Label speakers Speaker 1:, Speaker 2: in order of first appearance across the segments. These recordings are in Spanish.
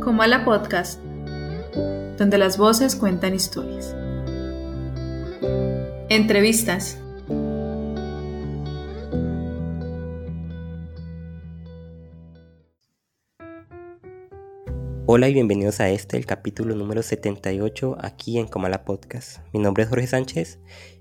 Speaker 1: Comala Podcast, donde las voces cuentan historias. Entrevistas.
Speaker 2: Hola y bienvenidos a este, el capítulo número 78, aquí en Comala Podcast. Mi nombre es Jorge Sánchez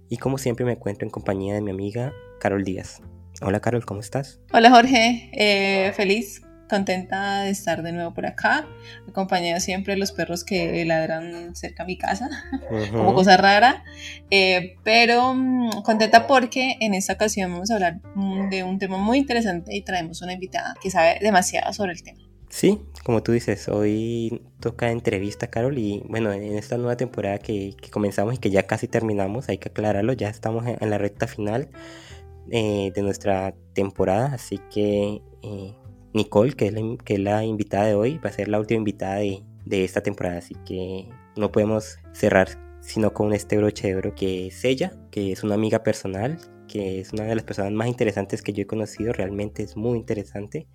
Speaker 2: y como siempre me encuentro en compañía de mi amiga Carol Díaz. Hola Carol, ¿cómo estás?
Speaker 3: Hola Jorge, eh, feliz, contenta de estar de nuevo por acá, acompañada siempre de los perros que ladran cerca a mi casa, como cosa rara, eh, pero mm, contenta porque en esta ocasión vamos a hablar mm, de un tema muy interesante y traemos una invitada que sabe demasiado sobre el tema.
Speaker 2: Sí, como tú dices, hoy toca entrevista, Carol, y bueno, en esta nueva temporada que, comenzamos y que ya casi terminamos, hay que aclararlo, ya estamos en, la recta final eh, de nuestra temporada, así que eh, Nicole, que es, la, que es, la, invitada de hoy, va a ser la última invitada de, de esta temporada, así que no podemos cerrar sino con este broche de oro que es ella, que es una amiga personal, que es una de las personas más interesantes que yo he conocido, realmente es muy interesante.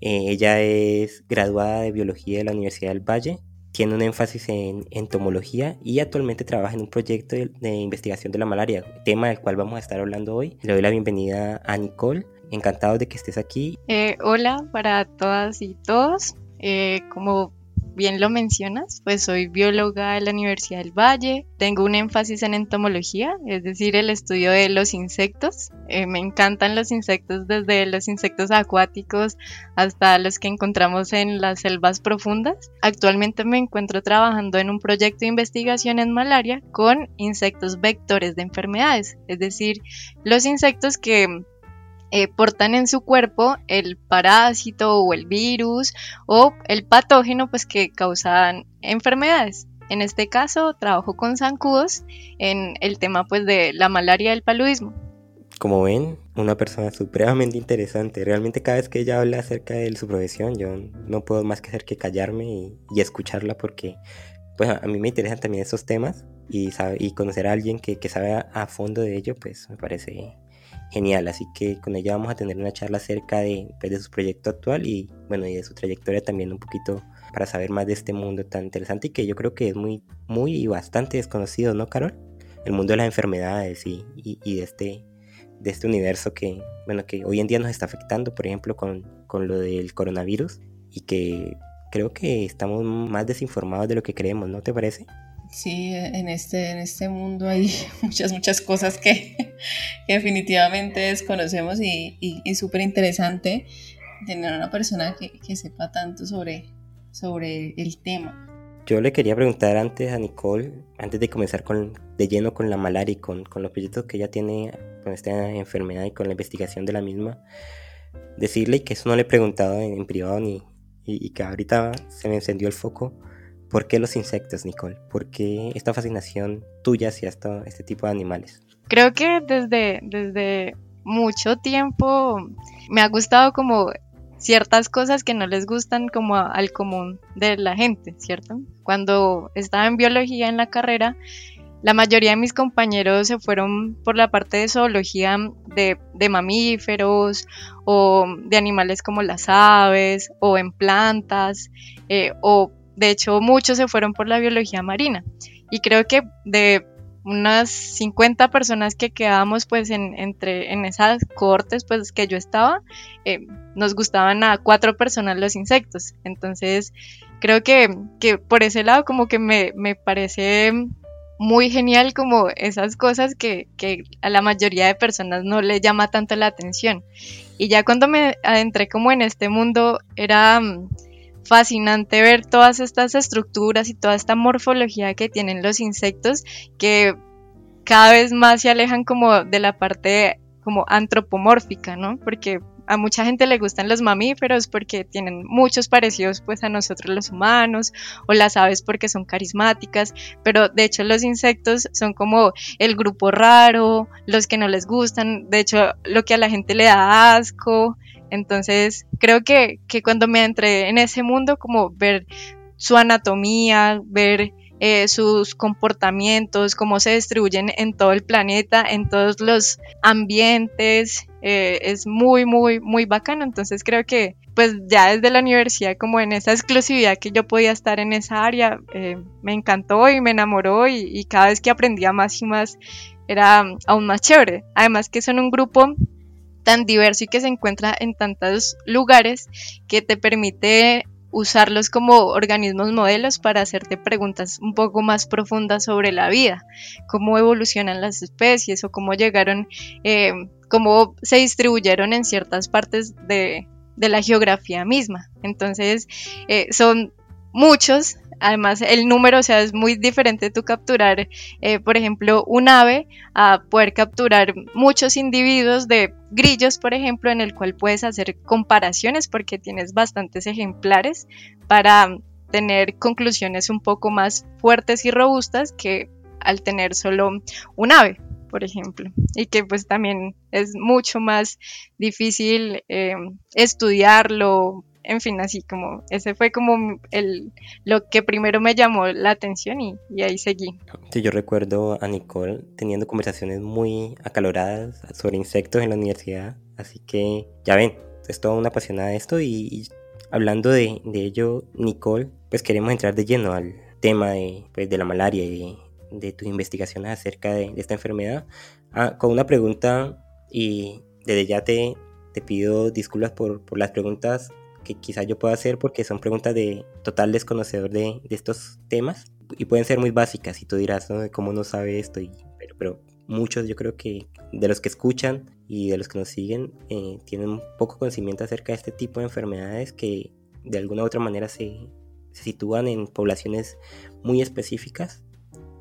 Speaker 2: Eh, ella es graduada de biología de la Universidad del Valle, tiene un énfasis en entomología y actualmente trabaja en un proyecto de, investigación de la malaria, tema del cual vamos a estar hablando hoy. Le doy la bienvenida a Nicole. Encantado de que estés aquí.
Speaker 4: Eh, hola para todas y todos. Eh, como bien lo mencionas, pues soy bióloga de la Universidad del Valle, tengo un énfasis en entomología, es decir, el estudio de los insectos. Eh, me encantan los insectos desde los insectos acuáticos hasta los que encontramos en las selvas profundas. Actualmente me encuentro trabajando en un proyecto de investigación en malaria con insectos vectores de enfermedades, es decir, los insectos que eh, portan en su cuerpo el parásito o el virus o el patógeno pues que causan enfermedades. En este caso trabajo con zancudos en el tema pues de la malaria y el paludismo.
Speaker 2: Como ven, una persona supremamente interesante. Realmente cada vez que ella habla acerca de su profesión, yo no puedo más que hacer que callarme y, escucharla porque pues a mí me interesan también esos temas y, y conocer a alguien que, que sabe a fondo de ello, pues me parece genial. Así que con ella vamos a tener una charla acerca de, pues, de su proyecto actual y bueno, y de su trayectoria también un poquito para saber más de este mundo tan interesante y que yo creo que es muy, muy y bastante desconocido, ¿no, Carol? El mundo de las enfermedades y, y, de, este, de este universo que, bueno, que hoy en día nos está afectando, por ejemplo, con, con lo del coronavirus y que creo que estamos más desinformados de lo que creemos, ¿no te parece?
Speaker 3: Sí, en este, en este mundo hay muchas, muchas cosas que, definitivamente desconocemos y, y, súper interesante tener una persona que, sepa tanto sobre, sobre el tema.
Speaker 2: Yo le quería preguntar antes a Nicole, antes de comenzar con, de lleno con la malaria y con, con los proyectos que ella tiene con esta enfermedad y con la investigación de la misma, decirle que eso no le he preguntado en, privado ni, y, y que ahorita se me encendió el foco ¿Por qué los insectos, Nicole? ¿Por qué esta fascinación tuya hacia este tipo de animales?
Speaker 4: Creo que desde, desde mucho tiempo me ha gustado como ciertas cosas que no les gustan como al común de la gente, ¿cierto? Cuando estaba en biología en la carrera, la mayoría de mis compañeros se fueron por la parte de zoología de, de, mamíferos o de animales como las aves o en plantas eh, o de hecho, muchos se fueron por la biología marina. Y creo que de unas 50 personas que quedábamos pues en, entre, en esas cortes pues que yo estaba, eh, nos gustaban a cuatro personas los insectos. Entonces creo que, por ese lado como que me, parece muy genial como esas cosas que, que, a la mayoría de personas no le llama tanto la atención. Y ya cuando me adentré como en este mundo era fascinante ver todas estas estructuras y toda esta morfología que tienen los insectos que cada vez más se alejan como de la parte como antropomórfica, ¿no? Porque a mucha gente le gustan los mamíferos porque tienen muchos parecidos pues a nosotros los humanos o las aves porque son carismáticas, pero de hecho los insectos son como el grupo raro, los que no les gustan, de hecho lo que a la gente le da asco, entonces, creo que, cuando me entré en ese mundo, como ver su anatomía, ver eh, sus comportamientos, cómo se distribuyen en todo el planeta, en todos los ambientes. Eh, es muy, muy, muy bacano. Entonces creo que pues ya desde la universidad, como en esa exclusividad que yo podía estar en esa área, eh, me encantó y me enamoró y, y cada vez que aprendía más y más era aún más chévere. Además que son un grupo tan diverso y que se encuentra en tantos lugares que te permite usarlos como organismos modelos para hacerte preguntas un poco más profundas sobre la vida, cómo evolucionan las especies o cómo llegaron, eh, cómo se distribuyeron en ciertas partes de, la geografía misma. Entonces, eh, son muchos además el número, o sea, es muy diferente tú capturar, eh, por ejemplo, un ave a poder capturar muchos individuos de grillos, por ejemplo, en el cual puedes hacer comparaciones porque tienes bastantes ejemplares para tener conclusiones un poco más fuertes y robustas que al tener solo un ave por ejemplo, y que pues también es mucho más difícil eh, estudiarlo, en fin, así como ese fue como el, lo que primero me llamó la atención y, ahí seguí.
Speaker 2: Sí, yo recuerdo a Nicole teniendo conversaciones muy acaloradas sobre insectos en la universidad, así que ya ven, es toda una apasionada de esto y, hablando de, ello, Nicole, pues queremos entrar de lleno al tema de, pues, de la malaria y de, tus investigaciones acerca de, esta enfermedad, ah, con una pregunta y desde ya te, te pido disculpas por, por las preguntas que quizás yo pueda hacer porque son preguntas de total desconocedor de, de estos temas y pueden ser muy básicas y tú dirás, ¿no? ¿Cómo no sabe esto? Pero, pero muchos yo creo que de los que escuchan y de los que nos siguen eh, tienen poco conocimiento acerca de este tipo de enfermedades que de alguna u otra manera se, se sitúan en poblaciones muy específicas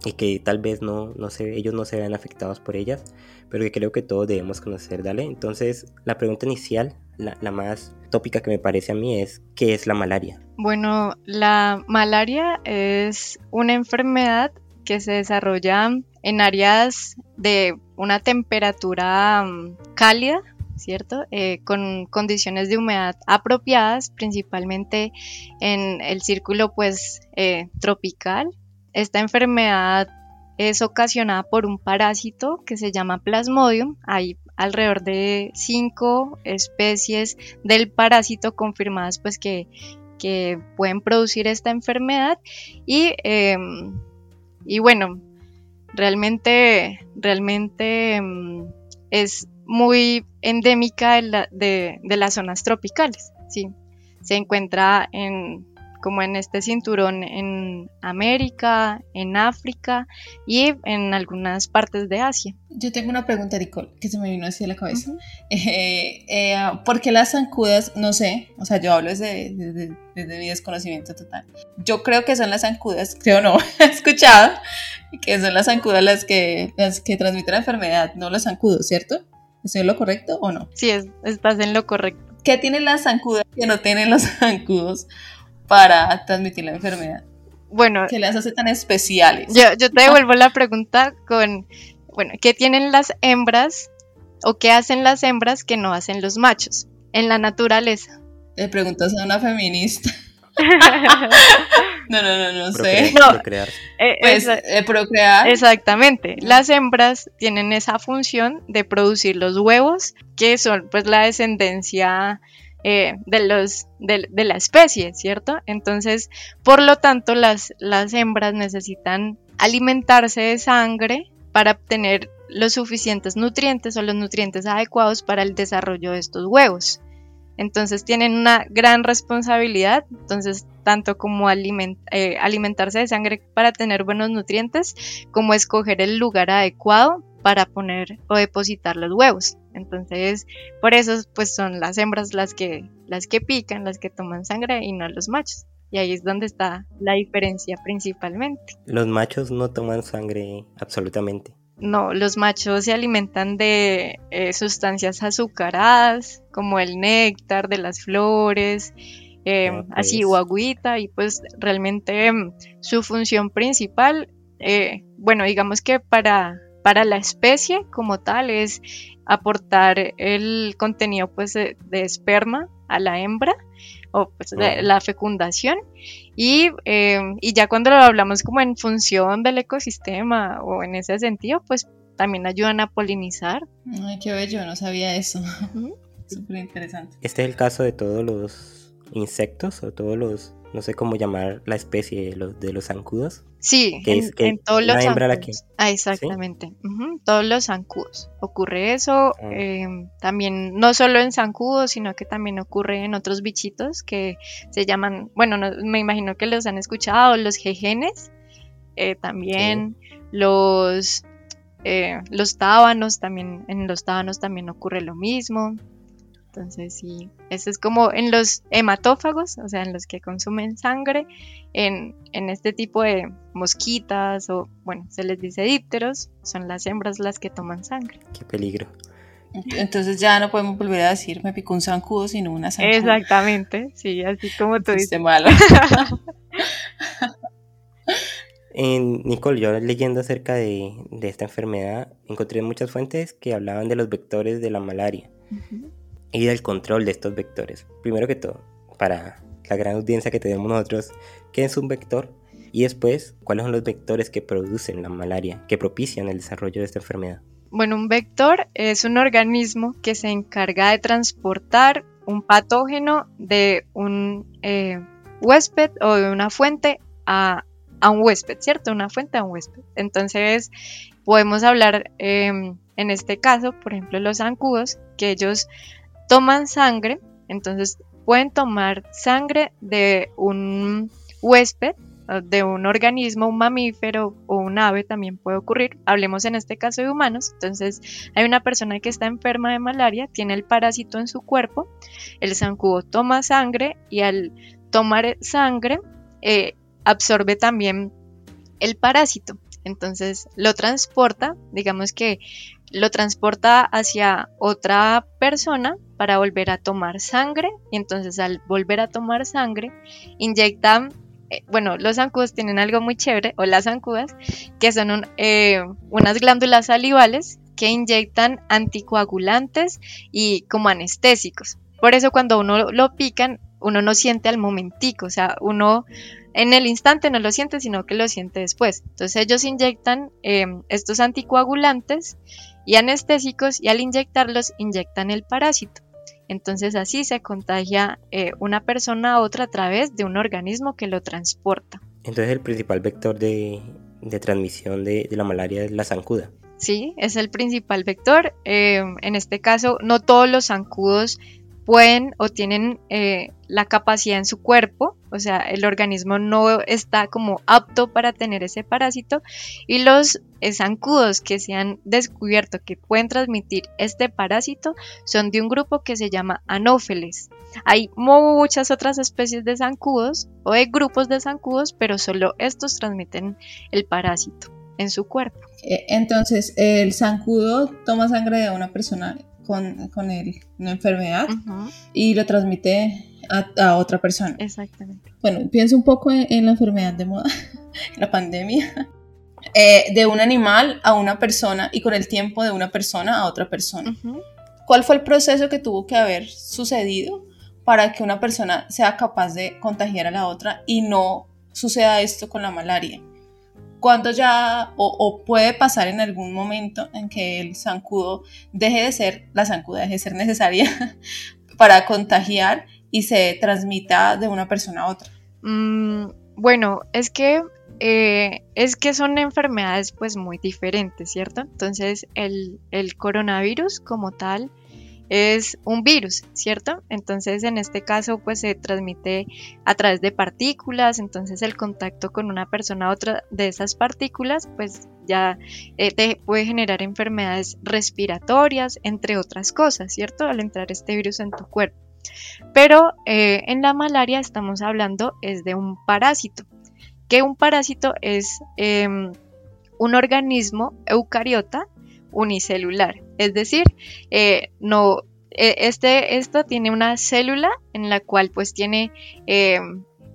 Speaker 2: y que tal vez no, no se, ellos no se vean afectados por ellas, pero que creo que todos debemos conocer, ¿dale? Entonces, la pregunta inicial, la, más tópica que me parece a mí es, ¿qué es la malaria?
Speaker 4: Bueno, la malaria es una enfermedad que se desarrolla en áreas de una temperatura mm, cálida, ¿cierto? Eh, con condiciones de humedad apropiadas, principalmente en el círculo pues eh, tropical esta enfermedad es ocasionada por un parásito que se llama Plasmodium. Hay alrededor de cinco especies del parásito confirmadas pues que, pueden producir esta enfermedad y, em, y bueno, realmente, realmente em, es muy endémica de, de, las zonas tropicales. ¿sí? Se encuentra en como en este cinturón en América, en África y en algunas partes de Asia.
Speaker 3: Yo tengo una pregunta, Nicole, que se me vino así a la cabeza. Eh, eh, ¿Por qué las zancudas? No sé, o sea, yo hablo desde, desde, mi desconocimiento total. Yo creo que son las zancudas, creo no, he escuchado que son las zancudas las que, las que transmiten la enfermedad, no los zancudos, ¿cierto? ¿Estoy en lo correcto o no?
Speaker 4: Sí, estás en lo correcto.
Speaker 3: ¿Qué tienen las zancudas que no tienen los zancudos? Para transmitir la enfermedad?
Speaker 4: Bueno,
Speaker 3: ¿qué las hace tan especiales?
Speaker 4: Yo, yo te devuelvo la pregunta con, bueno, ¿qué tienen las hembras o qué hacen las hembras que no hacen los machos en la naturaleza?
Speaker 3: Le preguntas a una feminista. no, no, no, no sé.
Speaker 2: procrear.
Speaker 3: Eh, pues eh, procrear.
Speaker 4: Exactamente. Las hembras tienen esa función de producir los huevos, que son pues la descendencia eh, de, la especie, ¿cierto? Entonces, por lo tanto, las, las hembras necesitan alimentarse de sangre para obtener los suficientes nutrientes o los nutrientes adecuados para el desarrollo de estos huevos. Entonces tienen una gran responsabilidad, entonces tanto como eh, alimentarse de sangre para tener buenos nutrientes, como escoger el lugar adecuado para poner o depositar los huevos. Entonces, por eso pues son las hembras las que las que pican, las que toman sangre y no los machos. Y ahí es donde está la diferencia principalmente.
Speaker 2: Los machos no toman sangre absolutamente.
Speaker 4: No, los machos se alimentan de eh, sustancias azucaradas, como el néctar de las flores, em, así o agüita, y pues realmente em, su función principal, eh, bueno, digamos que para para la especie como tal es aportar el contenido pues de, esperma a la hembra o pues la fecundación y, em, y, ya cuando lo hablamos como en función del ecosistema o en ese sentido pues también ayudan a polinizar.
Speaker 3: Ay, qué bello, no sabía eso. Súper interesante.
Speaker 2: Este es el caso de todos los insectos o todos los no sé cómo llamar la especie de los, de los zancudos.
Speaker 4: Sí, en, todos los zancudos. Ah, exactamente. todos los zancudos. Ocurre eso. Ah. Em, también, no solo en zancudos, sino que también ocurre en otros bichitos que se llaman, bueno, me imagino que los han escuchado, los jejenes. Eh, también los, eh, los tábanos, también, en los tábanos también ocurre lo mismo. Entonces, sí, eso es como en los hematófagos, o sea, en los que consumen sangre, en, este tipo de mosquitas o, bueno, se les dice dípteros, son las hembras las que toman sangre.
Speaker 2: Qué peligro.
Speaker 3: Entonces ya no podemos volver a decir me picó un zancudo, sino una zancuda.
Speaker 4: Exactamente, sí, así como tú dices.
Speaker 3: malo.
Speaker 2: En Nicole, yo leyendo acerca de, esta enfermedad, encontré muchas fuentes que hablaban de los vectores de la malaria y del control de estos vectores. Primero que todo, para la gran audiencia que tenemos nosotros, ¿qué es un vector? Y después, ¿cuáles son los vectores que producen la malaria, que propician el desarrollo de esta enfermedad?
Speaker 4: Bueno, un vector es un organismo que se encarga de transportar un patógeno de un eh, huésped o de una fuente a, un huésped, ¿cierto? Una fuente a un huésped. Entonces, podemos hablar em, en este caso, por ejemplo, los zancudos, que ellos toman sangre, entonces pueden tomar sangre de un huésped, de un organismo, un mamífero o un ave también puede ocurrir. Hablemos en este caso de humanos. Entonces hay una persona que está enferma de malaria, tiene el parásito en su cuerpo, el zancudo toma sangre y al tomar sangre eh, absorbe también el parásito. Entonces lo transporta, digamos que lo transporta hacia otra persona para volver a tomar sangre y entonces al volver a tomar sangre inyectan, eh, bueno, los zancudos tienen algo muy chévere, o las zancudas, que son eh, unas glándulas salivales que inyectan anticoagulantes y como anestésicos. Por eso cuando uno lo pican, uno no siente al momentico, o sea, uno en el instante no lo siente, sino que lo siente después. Entonces ellos inyectan eh, estos anticoagulantes y anestésicos y al inyectarlos inyectan el parásito. Entonces así se contagia eh, una persona a otra a través de un organismo que lo transporta.
Speaker 2: Entonces el principal vector de, transmisión de, la malaria es la zancuda.
Speaker 4: Sí, es el principal vector. Eh, en este caso, no todos los zancudos pueden o tienen eh, la capacidad en su cuerpo, o sea, el organismo no está como apto para tener ese parásito y los zancudos que se han descubierto que pueden transmitir este parásito son de un grupo que se llama anófeles. Hay muchas otras especies de zancudos o de grupos de zancudos, pero solo estos transmiten el parásito en su cuerpo.
Speaker 3: Eh, entonces, el zancudo toma sangre de una persona con, con una enfermedad y lo transmite a, otra persona.
Speaker 4: Exactamente.
Speaker 3: Bueno, pienso un poco en, la enfermedad de moda, la pandemia, eh, de un animal a una persona y con el tiempo de una persona a otra persona. ¿Cuál fue el proceso que tuvo que haber sucedido para que una persona sea capaz de contagiar a la otra y no suceda esto con la malaria? Cuando ya, o, puede pasar en algún momento en que el zancudo deje de ser, la zancuda deje de ser necesaria para contagiar y se transmita de una persona a otra?
Speaker 4: Mm, bueno, es que eh, es que son enfermedades pues muy diferentes, ¿cierto? Entonces el, el coronavirus como tal es un virus, ¿cierto? Entonces en este caso pues se transmite a través de partículas, entonces el contacto con una persona a otra de esas partículas pues ya eh, puede generar enfermedades respiratorias, entre otras cosas, ¿cierto? Al entrar este virus en tu cuerpo. Pero eh, en la malaria estamos hablando es de un parásito, que un parásito es em, un organismo eucariota unicelular. Es decir, eh, no, e, este, tiene una célula en la cual pues tiene eh,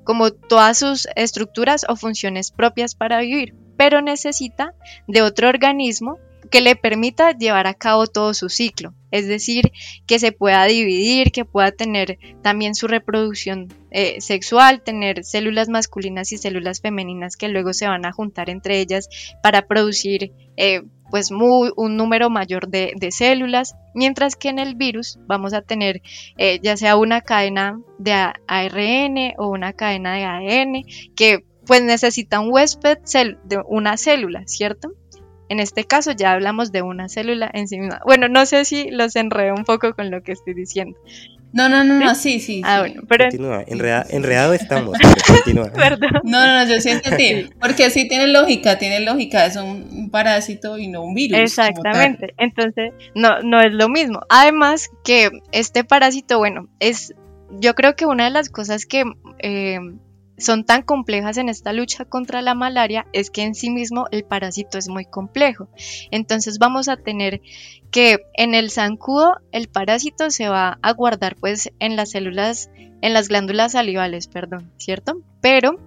Speaker 4: como todas sus estructuras o funciones propias para vivir, pero necesita de otro organismo que le permita llevar a cabo todo su ciclo, es decir, que se pueda dividir, que pueda tener también su reproducción eh, sexual, tener células masculinas y células femeninas que luego se van a juntar entre ellas para producir eh, pues un número mayor de, células, mientras que en el virus vamos a tener eh, ya sea una cadena de ARN o una cadena de ADN que pues necesita un huésped de una célula, ¿cierto? En este caso ya hablamos de una célula en sí misma. Bueno, no sé si los enredo un poco con lo que estoy diciendo.
Speaker 3: No, no, no, no, sí, sí.
Speaker 2: Ah, bueno, pero... Continúa, enredado estamos, continúa.
Speaker 3: Perdón. No, no, no, yo siento que, porque sí tiene lógica, tiene lógica, es un, parásito y no un virus.
Speaker 4: Exactamente, entonces no, no es lo mismo. Además que este parásito, bueno, es, yo creo que una de las cosas que eh, son tan complejas en esta lucha contra la malaria es que en sí mismo el parásito es muy complejo. Entonces vamos a tener que en el zancudo el parásito se va a guardar pues en las células, en las glándulas salivales, perdón, ¿cierto? Pero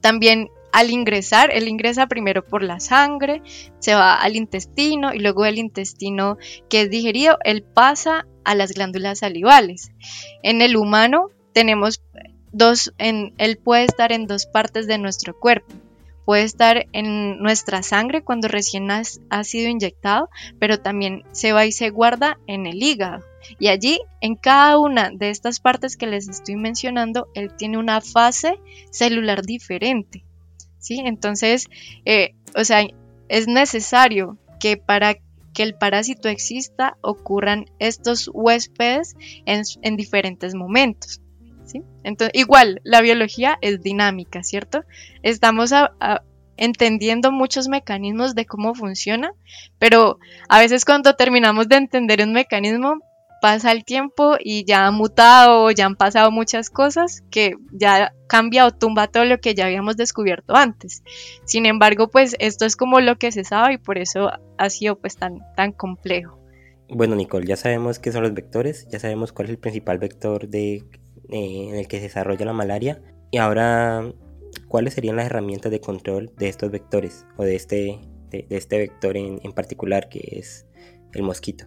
Speaker 4: también al ingresar, él ingresa primero por la sangre, se va al intestino y luego el intestino que es digerido, él pasa a las glándulas salivales. En el humano tenemos dos, en, él puede estar en dos partes de nuestro cuerpo. Puede estar en nuestra sangre cuando recién ha, sido inyectado, pero también se va y se guarda en el hígado. Y allí, en cada una de estas partes que les estoy mencionando, él tiene una fase celular diferente. ¿sí? Entonces, eh, o sea, es necesario que para que el parásito exista ocurran estos huéspedes en diferentes momentos. Entonces, igual, la biología es dinámica, ¿cierto? Estamos entendiendo muchos mecanismos de cómo funciona, pero a veces cuando terminamos de entender un mecanismo, pasa el tiempo y ya ha mutado, ya han pasado muchas cosas que ya cambia o tumba todo lo que ya habíamos descubierto antes. Sin embargo, pues esto es como lo que se sabe y por eso ha sido pues tan, tan complejo.
Speaker 2: Bueno, Nicole, ya sabemos qué son los vectores, ya sabemos cuál es el principal vector de eh, en el que se desarrolla la malaria. Y ahora, ¿cuáles serían las herramientas de control de estos vectores o de este, de, este vector en, particular que es el mosquito?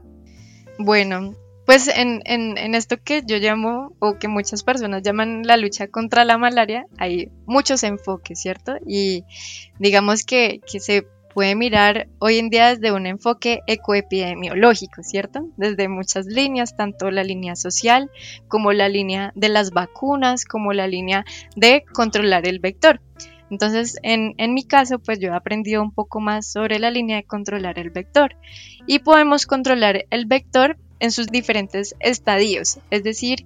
Speaker 4: Bueno, pues en, en, esto que yo llamo, o que muchas personas llaman la lucha contra la malaria, hay muchos enfoques, ¿cierto? Y digamos que, que se puede mirar hoy en día desde un enfoque ecoepidemiológico, ¿cierto? Desde muchas líneas, tanto la línea social como la línea de las vacunas, como la línea de controlar el vector. Entonces, en, mi caso, pues yo he aprendido un poco más sobre la línea de controlar el vector. Y podemos controlar el vector en sus diferentes estadios, es decir,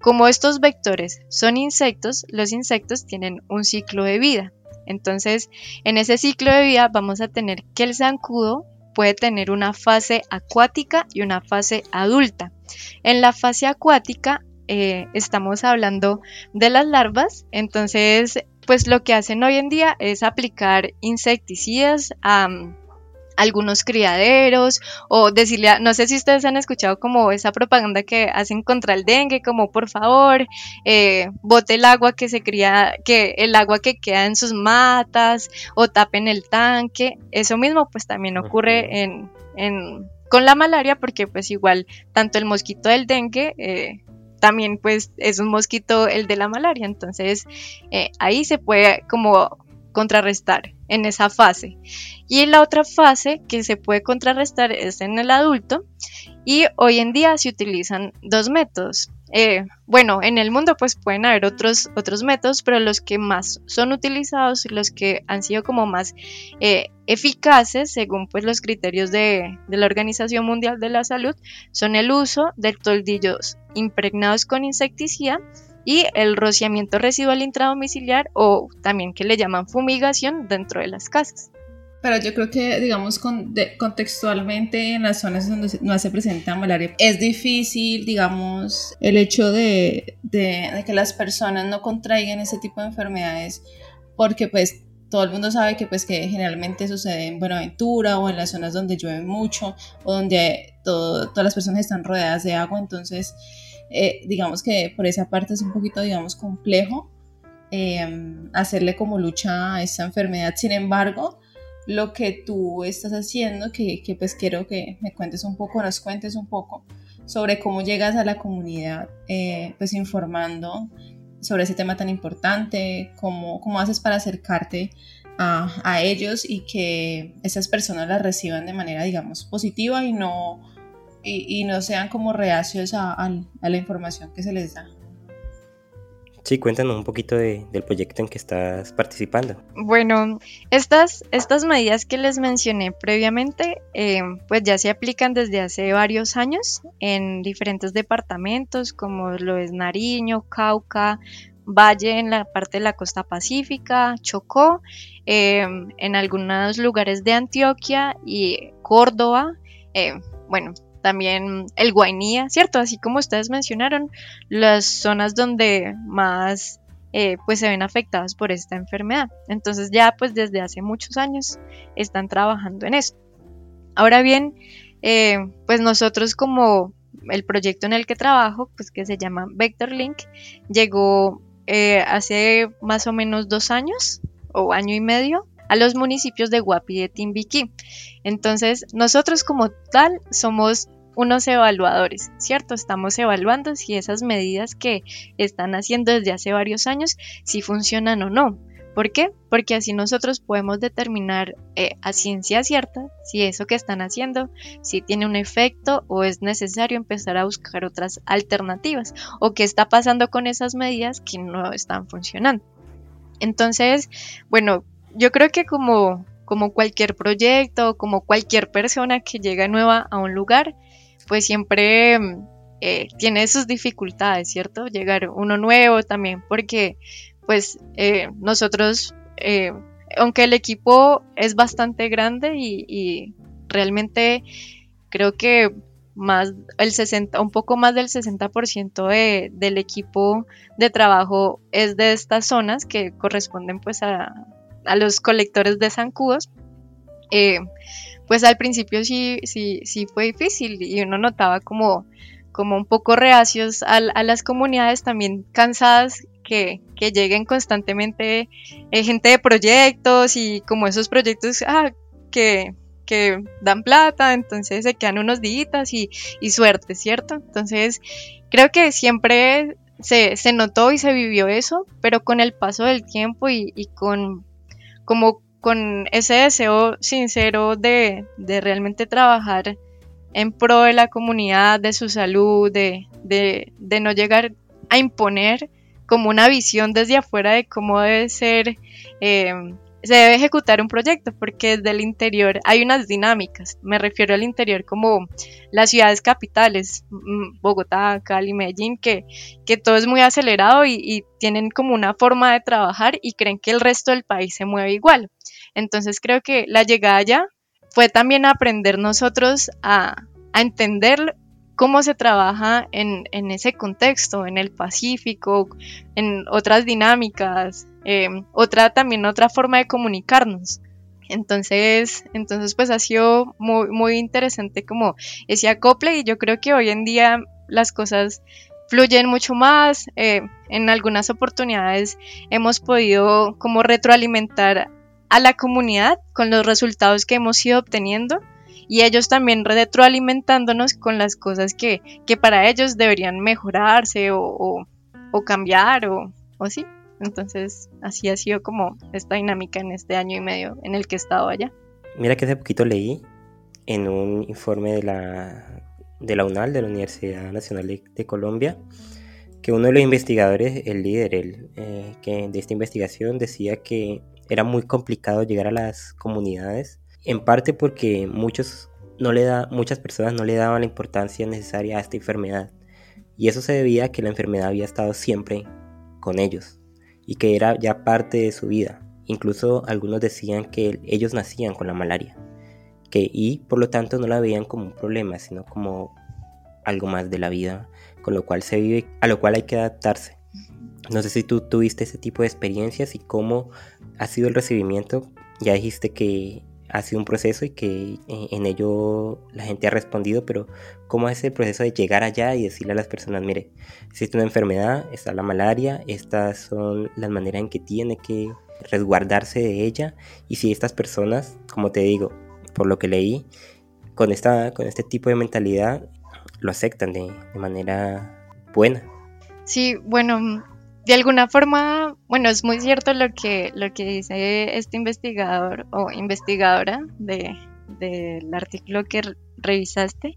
Speaker 4: como estos vectores son insectos, los insectos tienen un ciclo de vida. Entonces, en ese ciclo de vida vamos a tener que el zancudo puede tener una fase acuática y una fase adulta. En la fase acuática eh, estamos hablando de las larvas, entonces pues lo que hacen hoy en día es aplicar insecticidas a algunos criaderos o decirle, no sé si ustedes han escuchado como esa propaganda que hacen contra el dengue, como por favor, eh, bote el agua que se cría, que el agua que queda en sus matas o tapen el tanque, eso mismo pues también ocurre en, con la malaria porque pues igual tanto el mosquito del dengue eh, también pues es un mosquito el de la malaria, entonces eh, ahí se puede como contrarrestar en esa fase. Y la otra fase que se puede contrarrestar es en el adulto y hoy en día se utilizan dos métodos. Eh, bueno, en el mundo pues pueden haber otros, otros métodos, pero los que más son utilizados, los que han sido como más eh, eficaces según pues los criterios de, de, la Organización Mundial de la Salud, son el uso de toldillos impregnados con insecticida y el rociamiento residual intradomiciliar o también que le llaman fumigación dentro de las casas.
Speaker 3: Pero yo creo que, digamos, contextualmente en las zonas donde no se presenta malaria, es difícil, digamos, el hecho de, de, que las personas no contraigan ese tipo de enfermedades, porque pues todo el mundo sabe que pues que generalmente sucede en Buenaventura o en las zonas donde llueve mucho o donde todas las personas están rodeadas de agua, entonces eh, digamos que por esa parte es un poquito, digamos, complejo eh, hacerle como lucha a esta enfermedad. Sin embargo, lo que tú estás haciendo, que, que, pues quiero que me cuentes un poco, nos cuentes un poco sobre cómo llegas a la comunidad, eh, pues informando sobre ese tema tan importante, cómo, cómo haces para acercarte a, a, ellos y que esas personas las reciban de manera, digamos, positiva y no, y, y no sean como reacios a, a, a la información que se les da.
Speaker 2: Sí, cuéntanos un poquito de, del proyecto en que estás participando.
Speaker 4: Bueno, estas, estas medidas que les mencioné previamente, eh, pues ya se aplican desde hace varios años en diferentes departamentos como lo es Nariño, Cauca, Valle en la parte de la costa pacífica, Chocó, eh, en algunos lugares de Antioquia y Córdoba. Eh, bueno, también el Guainía, ¿cierto? Así como ustedes mencionaron, las zonas donde más eh, pues se ven afectadas por esta enfermedad. Entonces ya pues desde hace muchos años están trabajando en eso. Ahora bien, eh, pues nosotros como el proyecto en el que trabajo, pues que se llama Vector Link, llegó eh, hace más o menos dos años o año y medio a los municipios de Guapi y de Timbiquí. Entonces, nosotros como tal somos unos evaluadores, ¿cierto? Estamos evaluando si esas medidas que están haciendo desde hace varios años, si funcionan o no. ¿Por qué? Porque así nosotros podemos determinar eh, a ciencia cierta si eso que están haciendo, si tiene un efecto o es necesario empezar a buscar otras alternativas o qué está pasando con esas medidas que no están funcionando. Entonces, bueno, yo creo que como, como cualquier proyecto, como cualquier persona que llega nueva a un lugar, pues siempre eh, tiene sus dificultades, ¿cierto? Llegar uno nuevo también, porque pues eh, nosotros, eh, aunque el equipo es bastante grande y, y, realmente creo que más el 60, un poco más del 60% de, del equipo de trabajo es de estas zonas que corresponden pues a, a los colectores de zancudos, eh, pues al principio sí, sí, sí fue difícil y uno notaba como, como un poco reacios a, las comunidades también cansadas que, que lleguen constantemente eh, gente de proyectos y como esos proyectos ah, que, que dan plata, entonces se quedan unos días y, y suerte, ¿cierto? Entonces creo que siempre se, se, notó y se vivió eso, pero con el paso del tiempo y con como con ese deseo sincero de, de, realmente trabajar en pro de la comunidad, de su salud, de, de, no llegar a imponer como una visión desde afuera de cómo debe ser eh, se debe ejecutar un proyecto porque desde el interior hay unas dinámicas. Me refiero al interior como las ciudades capitales, mm, Bogotá, Cali, Medellín, que, que todo es muy acelerado y, tienen como una forma de trabajar y creen que el resto del país se mueve igual. Entonces creo que la llegada allá fue también aprender nosotros a, a entender cómo se trabaja en, en, ese contexto, en el Pacífico, en otras dinámicas, eh, otra también otra forma de comunicarnos. Entonces, entonces pues ha sido muy, muy interesante como ese acople y yo creo que hoy en día las cosas fluyen mucho más. Eh, en algunas oportunidades hemos podido como retroalimentar a la comunidad con los resultados que hemos ido obteniendo y ellos también retroalimentándonos con las cosas que, que para ellos deberían mejorarse o, o, cambiar o, o sí. Entonces, así ha sido como esta dinámica en este año y medio en el que he estado allá.
Speaker 2: Mira que hace poquito leí en un informe de la, de la UNAL, de la Universidad Nacional de, de Colombia, que uno de los investigadores, el líder el, eh, que de esta investigación, decía que era muy complicado llegar a las comunidades, en parte porque muchos no le da, muchas personas no le daban la importancia necesaria a esta enfermedad. Y eso se debía a que la enfermedad había estado siempre con ellos y que era ya parte de su vida. Incluso algunos decían que ellos nacían con la malaria que, y por lo tanto no la veían como un problema, sino como algo más de la vida, con lo cual se vive, a lo cual hay que adaptarse. No sé si tú tuviste ese tipo de experiencias y cómo ha sido el recibimiento. Ya dijiste que ha sido un proceso y que eh, en ello la gente ha respondido, pero ¿cómo es el proceso de llegar allá y decirle a las personas, mire, existe una enfermedad, está la malaria, estas son las maneras en que tiene que resguardarse de ella y si estas personas, como te digo, por lo que leí, con, esta, con este tipo de mentalidad lo aceptan de, de manera buena.
Speaker 4: Sí, bueno, de alguna forma, bueno, es muy cierto lo que, lo que dice este investigador o investigadora de, del artículo que revisaste,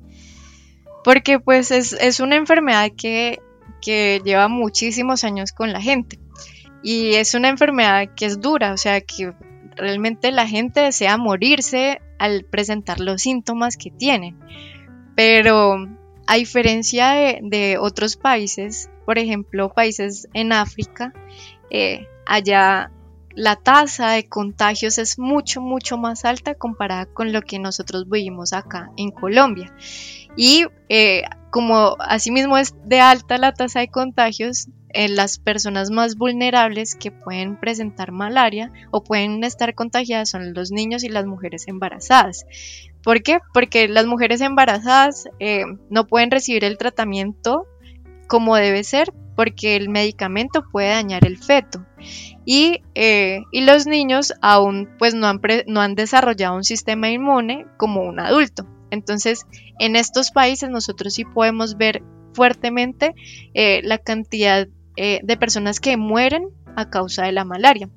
Speaker 4: porque pues es, es una enfermedad que, que, lleva muchísimos años con la gente y es una enfermedad que es dura, o sea que realmente la gente desea morirse al presentar los síntomas que tienen, pero a diferencia de otros países, por ejemplo, países en África, eh, allá la tasa de contagios es mucho, mucho más alta comparada con lo que nosotros vivimos acá en Colombia. Y eh, como asimismo es de alta la tasa de contagios, eh, las personas más vulnerables que pueden presentar malaria o pueden estar contagiadas son los niños y las mujeres embarazadas. ¿Por qué? Porque las mujeres embarazadas no pueden recibir el tratamiento como debe ser porque el medicamento puede dañar el feto. Y, eh, y los niños aún pues no han, no han desarrollado un sistema inmune como un adulto. Entonces, en estos países nosotros sí podemos ver fuertemente eh, la cantidad eh, de personas que mueren a causa de la malaria.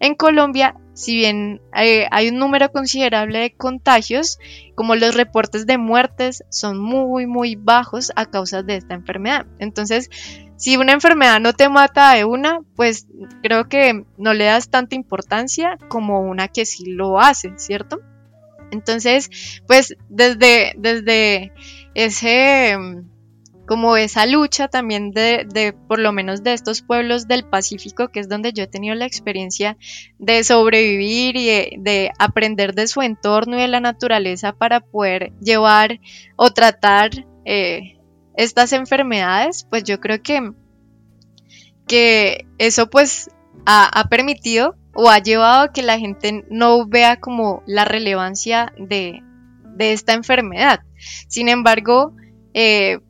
Speaker 4: En Colombia, si bien hay un número considerable de contagios, como los reportes de muertes son muy, muy bajos a causa de esta enfermedad. Entonces, si una enfermedad no te mata de una, pues creo que no le das tanta importancia como una que sí lo hace, ¿cierto? Entonces, pues desde, desde ese como esa lucha también de, por lo menos de estos pueblos del Pacífico, que es donde yo he tenido la experiencia de sobrevivir y de, aprender de su entorno y de la naturaleza para poder llevar o tratar eh, estas enfermedades, pues yo creo que, que eso pues ha, permitido o ha llevado a que la gente no vea como la relevancia de, esta enfermedad. Sin embargo, eh,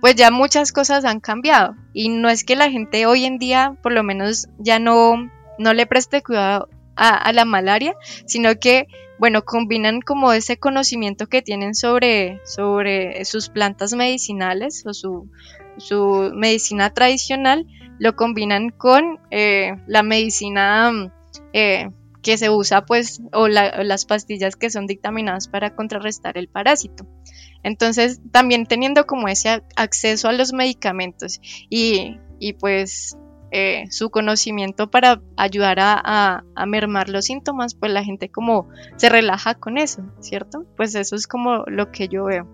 Speaker 4: pues ya muchas cosas han cambiado y no es que la gente hoy en día por lo menos ya no, no le preste cuidado a, la malaria, sino que bueno, combinan como ese conocimiento que tienen sobre, sobre sus plantas medicinales o su, su medicina tradicional, lo combinan con eh, la medicina eh, que se usa pues o las pastillas que son dictaminadas para contrarrestar el parásito. Entonces, también teniendo como ese acceso a los medicamentos y, pues eh, su conocimiento para ayudar a, mermar los síntomas, pues la gente como se relaja con eso, ¿cierto? Pues eso es como lo que yo veo.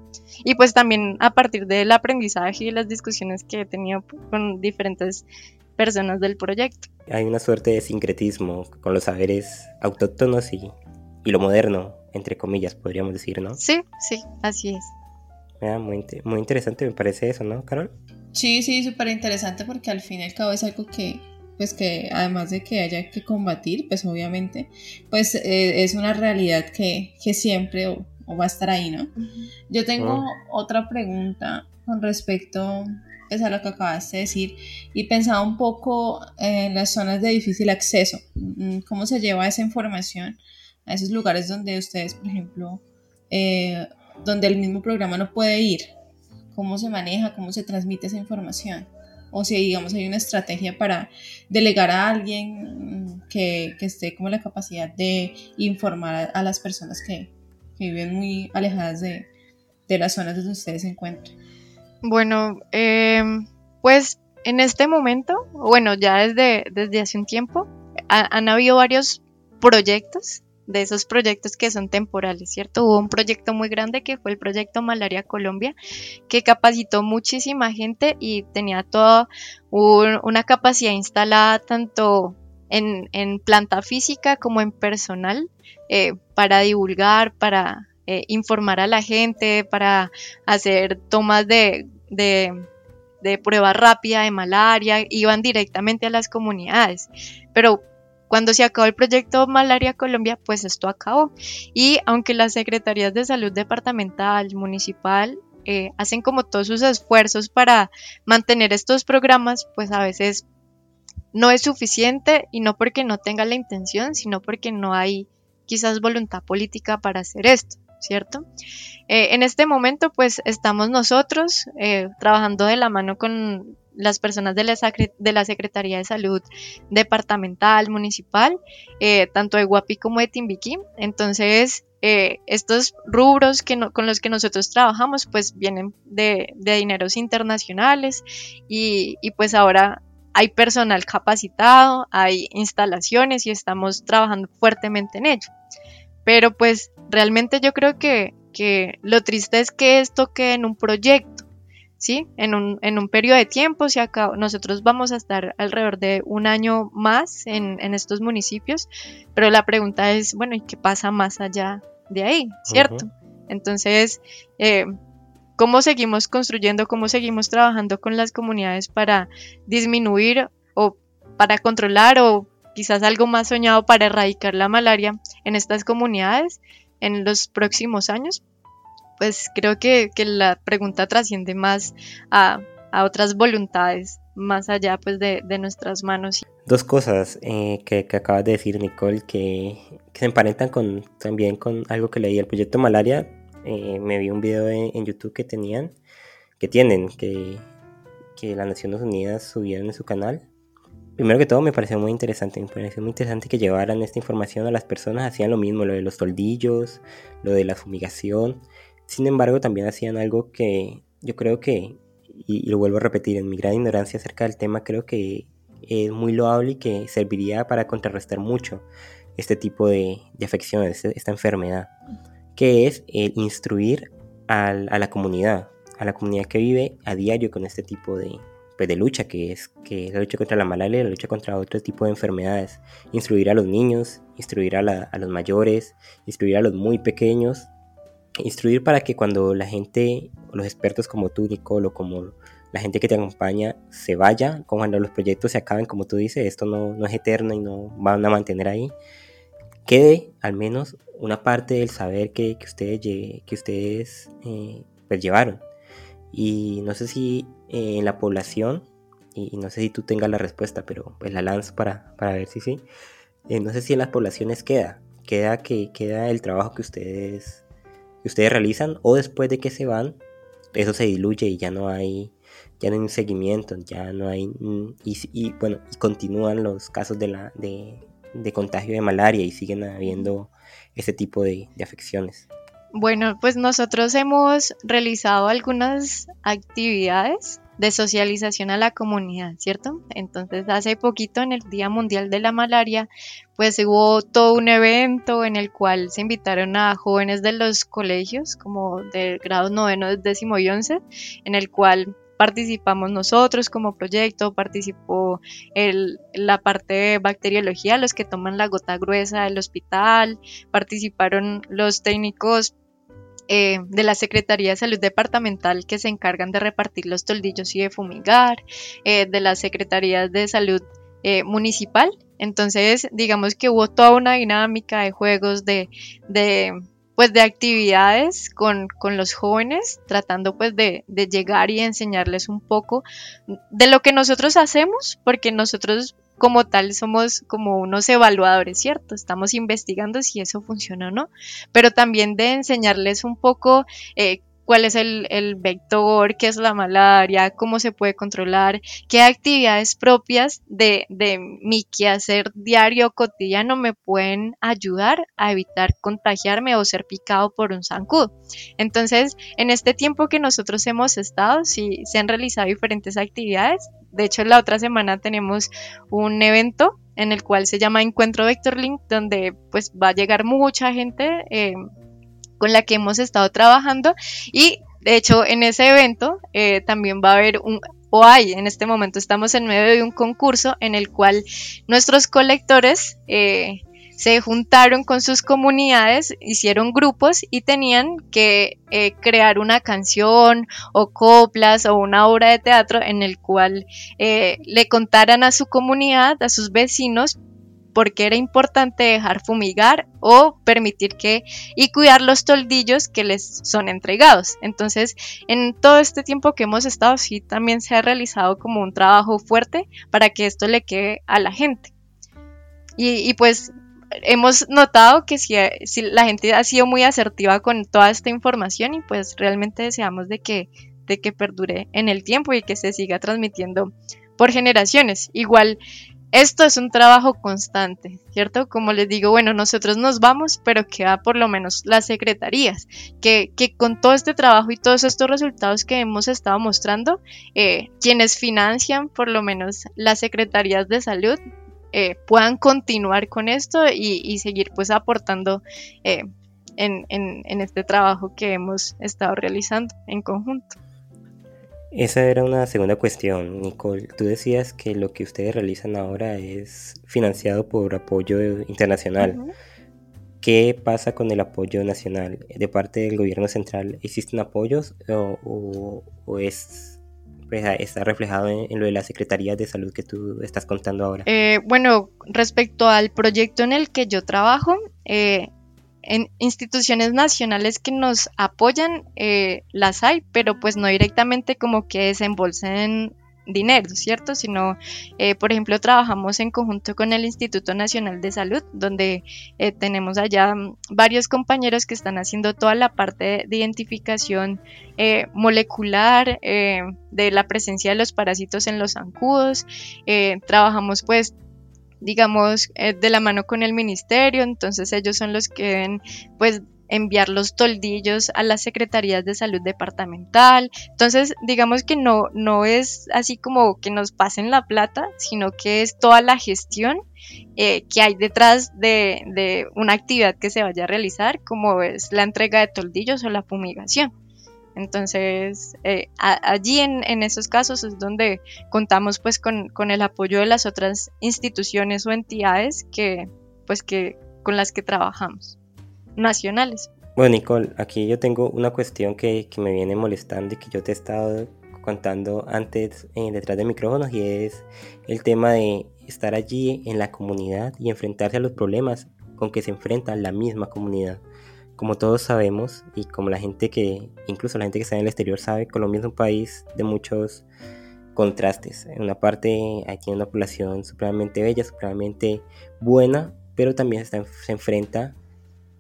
Speaker 4: Y pues también a partir del aprendizaje y las discusiones que he tenido con diferentes personas del proyecto.
Speaker 2: Hay una suerte de sincretismo con los saberes autóctonos y, y lo moderno, entre comillas, podríamos decir, ¿no?
Speaker 4: Sí, sí, así es
Speaker 2: muy, muy interesante me parece eso, ¿no, Carol?
Speaker 3: Sí, sí, súper interesante porque al fin y al cabo es algo que, pues que además de que haya que combatir, pues obviamente, pues eh, es una realidad que, siempre o, va a estar ahí, ¿no? Yo tengo otra pregunta con respecto pues, a lo que acabaste de decir y pensaba un poco en las zonas de difícil acceso, mm, cómo se lleva esa información a esos lugares donde ustedes, por ejemplo, eh, donde el mismo programa no puede ir, cómo se maneja, cómo se transmite esa información, o si digamos hay una estrategia para delegar a alguien que, esté como la capacidad de informar a, las personas que, viven muy alejadas de, las zonas donde ustedes se encuentran.
Speaker 4: Bueno, em, pues en este momento, bueno, ya desde, desde hace un tiempo, han habido varios proyectos de esos proyectos que son temporales, ¿cierto? Hubo un proyecto muy grande que fue el proyecto Malaria Colombia, que capacitó muchísima gente y tenía toda una capacidad instalada tanto en, planta física como en personal eh, para divulgar, para eh, informar a la gente, para hacer tomas de, de, de prueba rápida de malaria, iban directamente a las comunidades. Pero cuando se acabó el proyecto Malaria Colombia, pues esto acabó. Y aunque las secretarías de salud departamental, municipal, eh, hacen como todos sus esfuerzos para mantener estos programas, pues a veces no es suficiente y no porque no tenga la intención, sino porque no hay quizás voluntad política para hacer esto, ¿cierto? Eh, en este momento pues estamos nosotros eh, trabajando de la mano con las personas de la, de la, Secretaría de Salud departamental, municipal, eh, tanto de Guapi como de Timbiquí. Entonces, estos rubros que con los que nosotros trabajamos pues vienen de, dineros internacionales y, y, pues ahora hay personal capacitado, hay instalaciones y estamos trabajando fuertemente en ello. Pero pues realmente yo creo que, que lo triste es que esto quede en un proyecto, ¿sí? En un, en un periodo de tiempo, si acá, nosotros vamos a estar alrededor de un año más en, en, estos municipios, pero la pregunta es, bueno, ¿y qué pasa más allá de ahí, ¿cierto? Entonces, eh, ¿cómo seguimos construyendo, cómo seguimos trabajando con las comunidades para disminuir o para controlar o quizás algo más soñado para erradicar la malaria en estas comunidades en los próximos años? Pues creo que, la pregunta trasciende más a, otras voluntades más allá pues de, nuestras manos.
Speaker 2: Dos cosas eh, que, acabas de decir Nicole que, se emparentan con, también con algo que leí. El proyecto Malaria, eh, me vi un video en, YouTube que tenían, que tienen, que, que las Naciones Unidas subieron en su canal Primero que todo me pareció muy interesante, me pareció muy interesante que llevaran esta información a las personas, hacían lo mismo, lo de los toldillos, lo de la fumigación, sin embargo también hacían algo que yo creo que, y, lo vuelvo a repetir, en mi gran ignorancia acerca del tema, creo que es muy loable y que serviría para contrarrestar mucho este tipo de, afecciones, esta enfermedad, que es el instruir a la comunidad, a la comunidad que vive a diario con este tipo de, pues, de lucha, que es, que la lucha contra la malaria la lucha contra otro tipo de enfermedades. Instruir a los niños, instruir a, los mayores, instruir a los muy pequeños, instruir para que cuando la gente, los expertos como tú, Nicole, o como la gente que te acompaña, se vaya, cuando los proyectos se acaben, como tú dices, esto no, no es eterno y no van a mantener ahí, quede al menos una parte del saber que, que ustedes, que ustedes eh, pues llevaron. Y no sé si eh, en la población, y, no sé si tú tengas la respuesta, pero pues la lanzo para, para ver si sí. Eh, no sé si en las poblaciones queda, queda que queda el trabajo que ustedes, que ustedes realizan, o después de que se van, eso se diluye y ya no hay ya no hay un seguimiento, ya no hay y, bueno, y continúan los casos de la de, de, contagio de malaria y siguen habiendo ese tipo de, de afecciones.
Speaker 4: Bueno, pues nosotros hemos realizado algunas actividades de socialización a la comunidad, ¿cierto? Entonces, hace poquito en el Día Mundial de la Malaria, pues hubo todo un evento en el cual se invitaron a jóvenes de los colegios, como del grado noveno, décimo y once, en el cual participamos nosotros como proyecto, participó el, la parte de bacteriología, los que toman la gota gruesa del hospital, participaron los técnicos eh, de la Secretaría de Salud Departamental que se encargan de repartir los toldillos y de fumigar, eh, de las Secretarías de Salud eh, Municipal. Entonces, digamos que hubo toda una dinámica de juegos, de, de pues de actividades con, con, los jóvenes, tratando pues de, de, llegar y enseñarles un poco de lo que nosotros hacemos, porque nosotros como tal somos como unos evaluadores, ¿cierto? Estamos investigando si eso funciona o no, pero también de enseñarles un poco eh, cuál es el, vector, qué es la malaria, cómo se puede controlar, qué actividades propias de, de mi quehacer diario cotidiano me pueden ayudar a evitar contagiarme o ser picado por un zancudo. Entonces, en este tiempo que nosotros hemos estado, sí, se han realizado diferentes actividades de hecho, la otra semana tenemos un evento en el cual se llama Encuentro Vector Link, donde pues va a llegar mucha gente eh, con la que hemos estado trabajando. Y de hecho en ese evento eh, también va a haber un o hay en este momento estamos en medio de un concurso en el cual nuestros colectores eh, se juntaron con sus comunidades, hicieron grupos y tenían que eh, crear una canción o coplas o una obra de teatro en el cual eh, le contaran a su comunidad, a sus vecinos, por qué era importante dejar fumigar o permitir que y cuidar los toldillos que les son entregados. Entonces, en todo este tiempo que hemos estado, sí también se ha realizado como un trabajo fuerte para que esto le quede a la gente. Y, pues hemos notado que si, si, la gente ha sido muy asertiva con toda esta información y pues realmente deseamos de que, de que perdure en el tiempo y que se siga transmitiendo por generaciones. Igual esto es un trabajo constante, ¿cierto? Como les digo, bueno, nosotros nos vamos, pero queda por lo menos las secretarías, que, que con todo este trabajo y todos estos resultados que hemos estado mostrando, eh, quienes financian por lo menos las secretarías de salud eh, puedan continuar con esto y, seguir pues aportando eh, en, en este trabajo que hemos estado realizando en conjunto.
Speaker 2: Esa era una segunda cuestión, Nicole. Tú decías que lo que ustedes realizan ahora es financiado por apoyo internacional. ¿Qué pasa con el apoyo nacional? ¿De parte del gobierno central existen apoyos o, es, está reflejado en, lo de la Secretaría de Salud que tú estás contando ahora?
Speaker 4: Eh, bueno, respecto al proyecto en el que yo trabajo, eh, en instituciones nacionales que nos apoyan, eh, las hay, pero pues no directamente como que desembolsen dinero, ¿cierto? Sino, eh, por ejemplo, trabajamos en conjunto con el Instituto Nacional de Salud, donde eh, tenemos allá mm, varios compañeros que están haciendo toda la parte de identificación molecular de la presencia de los parásitos en los zancudos. trabajamos pues digamos, eh, de la mano con el ministerio, entonces ellos son los que pues, enviar los toldillos a las secretarías de salud departamental. Entonces, digamos que no, no es así como que nos pasen la plata, sino que es toda la gestión eh, que hay detrás de, una actividad que se vaya a realizar, como es la entrega de toldillos o la fumigación. Entonces, eh, allí en, esos casos es donde contamos pues con, el apoyo de las otras instituciones o entidades que, pues que, con las que trabajamos, nacionales.
Speaker 2: Bueno, Nicole, aquí yo tengo una cuestión que, me viene molestando y que yo te he estado contando antes eh, detrás de micrófonos y es el tema de estar allí en la comunidad y enfrentarse a los problemas con que se enfrenta la misma comunidad como todos sabemos y como la gente que, incluso la gente que está en el exterior sabe, Colombia es un país de muchos contrastes. En una parte hay tiene una población supremamente bella, supremamente buena, pero también se, enfrenta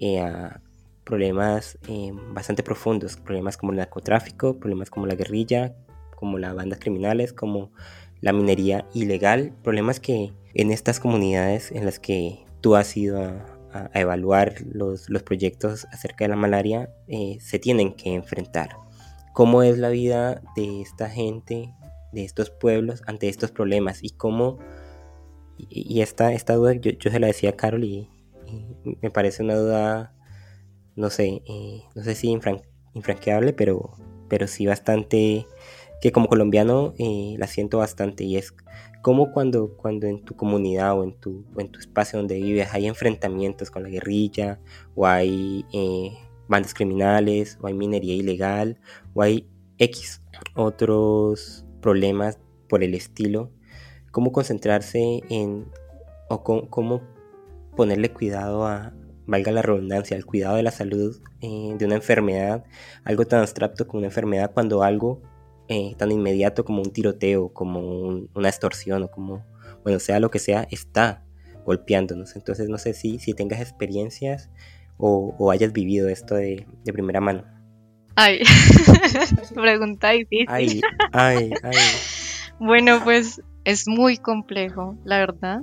Speaker 2: eh, a problemas eh, bastante profundos, problemas como el narcotráfico, problemas como la guerrilla, como las bandas criminales, como la minería ilegal, problemas que en estas comunidades en las que tú has ido a, a, evaluar los, proyectos acerca de la malaria, eh, se tienen que enfrentar. ¿Cómo es la vida de esta gente, de estos pueblos ante estos problemas? Y cómo, y, esta, esta duda yo, se la decía a Carol y, me parece una duda, no sé, eh, no sé si infranqueable, pero, pero sí bastante, que como colombiano eh, la siento bastante. Y es como cuando, cuando en tu comunidad o en tu, en tu espacio donde vives hay enfrentamientos con la guerrilla o hay eh, bandas criminales o hay minería ilegal o hay X otros problemas por el estilo, cómo concentrarse en o cómo, ponerle cuidado a, valga la redundancia, al cuidado de la salud eh, de una enfermedad, algo tan abstracto como una enfermedad cuando algo eh, tan inmediato como un tiroteo, como una extorsión o como, bueno, sea lo que sea, está golpeándonos. Entonces no sé si, si tengas experiencias o, hayas vivido esto de, primera mano.
Speaker 4: Ay, pregunta difícil.
Speaker 2: Ay, ay, ay.
Speaker 4: Bueno, pues es muy complejo, la verdad.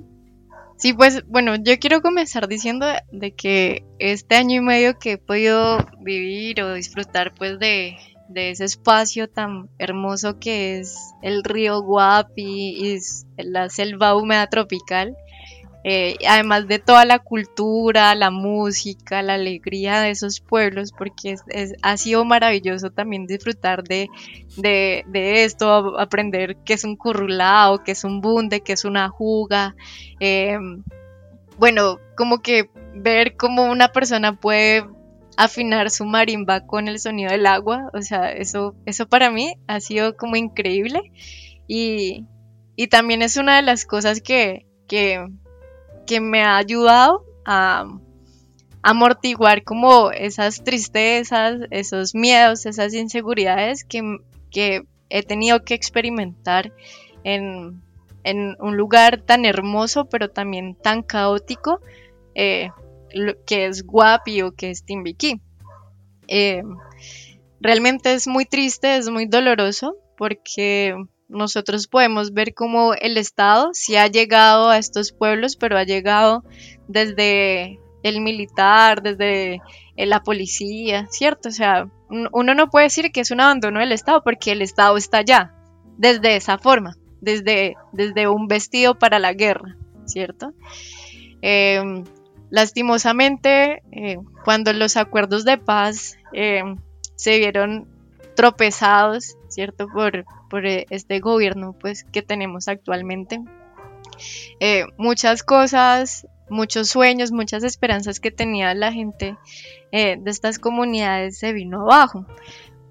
Speaker 4: Sí, pues bueno, yo quiero comenzar diciendo de que este año y medio que he podido vivir o disfrutar pues de, de ese espacio tan hermoso que es el río Guapi y la selva húmeda tropical. Eh, además de toda la cultura, la música, la alegría de esos pueblos, porque ha sido maravilloso también disfrutar de, esto, aprender qué es un currulao, qué es un bunde, qué es una juga. Em, bueno, como que ver cómo una persona puede afinar su marimba con el sonido del agua. O sea, eso, eso para mí ha sido como increíble. Y, también es una de las cosas que, que, porque me ha ayudado a amortiguar como esas tristezas, esos miedos, esas inseguridades que, que he tenido que experimentar en, en, un lugar tan hermoso pero también tan caótico eh, que es Guapi o que es Timbiquí. Eh, realmente es muy triste, es muy doloroso porque nosotros podemos ver cómo el Estado sí ha llegado a estos pueblos, pero ha llegado desde el militar, desde eh, la policía, ¿cierto? O sea, uno no puede decir que es un abandono del Estado porque el Estado está allá, desde esa forma, desde, desde un vestido para la guerra, ¿cierto? Em, lastimosamente, eh, cuando los acuerdos de paz em, se vieron tropezados, ¿cierto? Por, por eh, este gobierno pues, que tenemos actualmente. muchas cosas muchos sueños, muchas esperanzas que tenía la gente eh, de estas comunidades se vino abajo,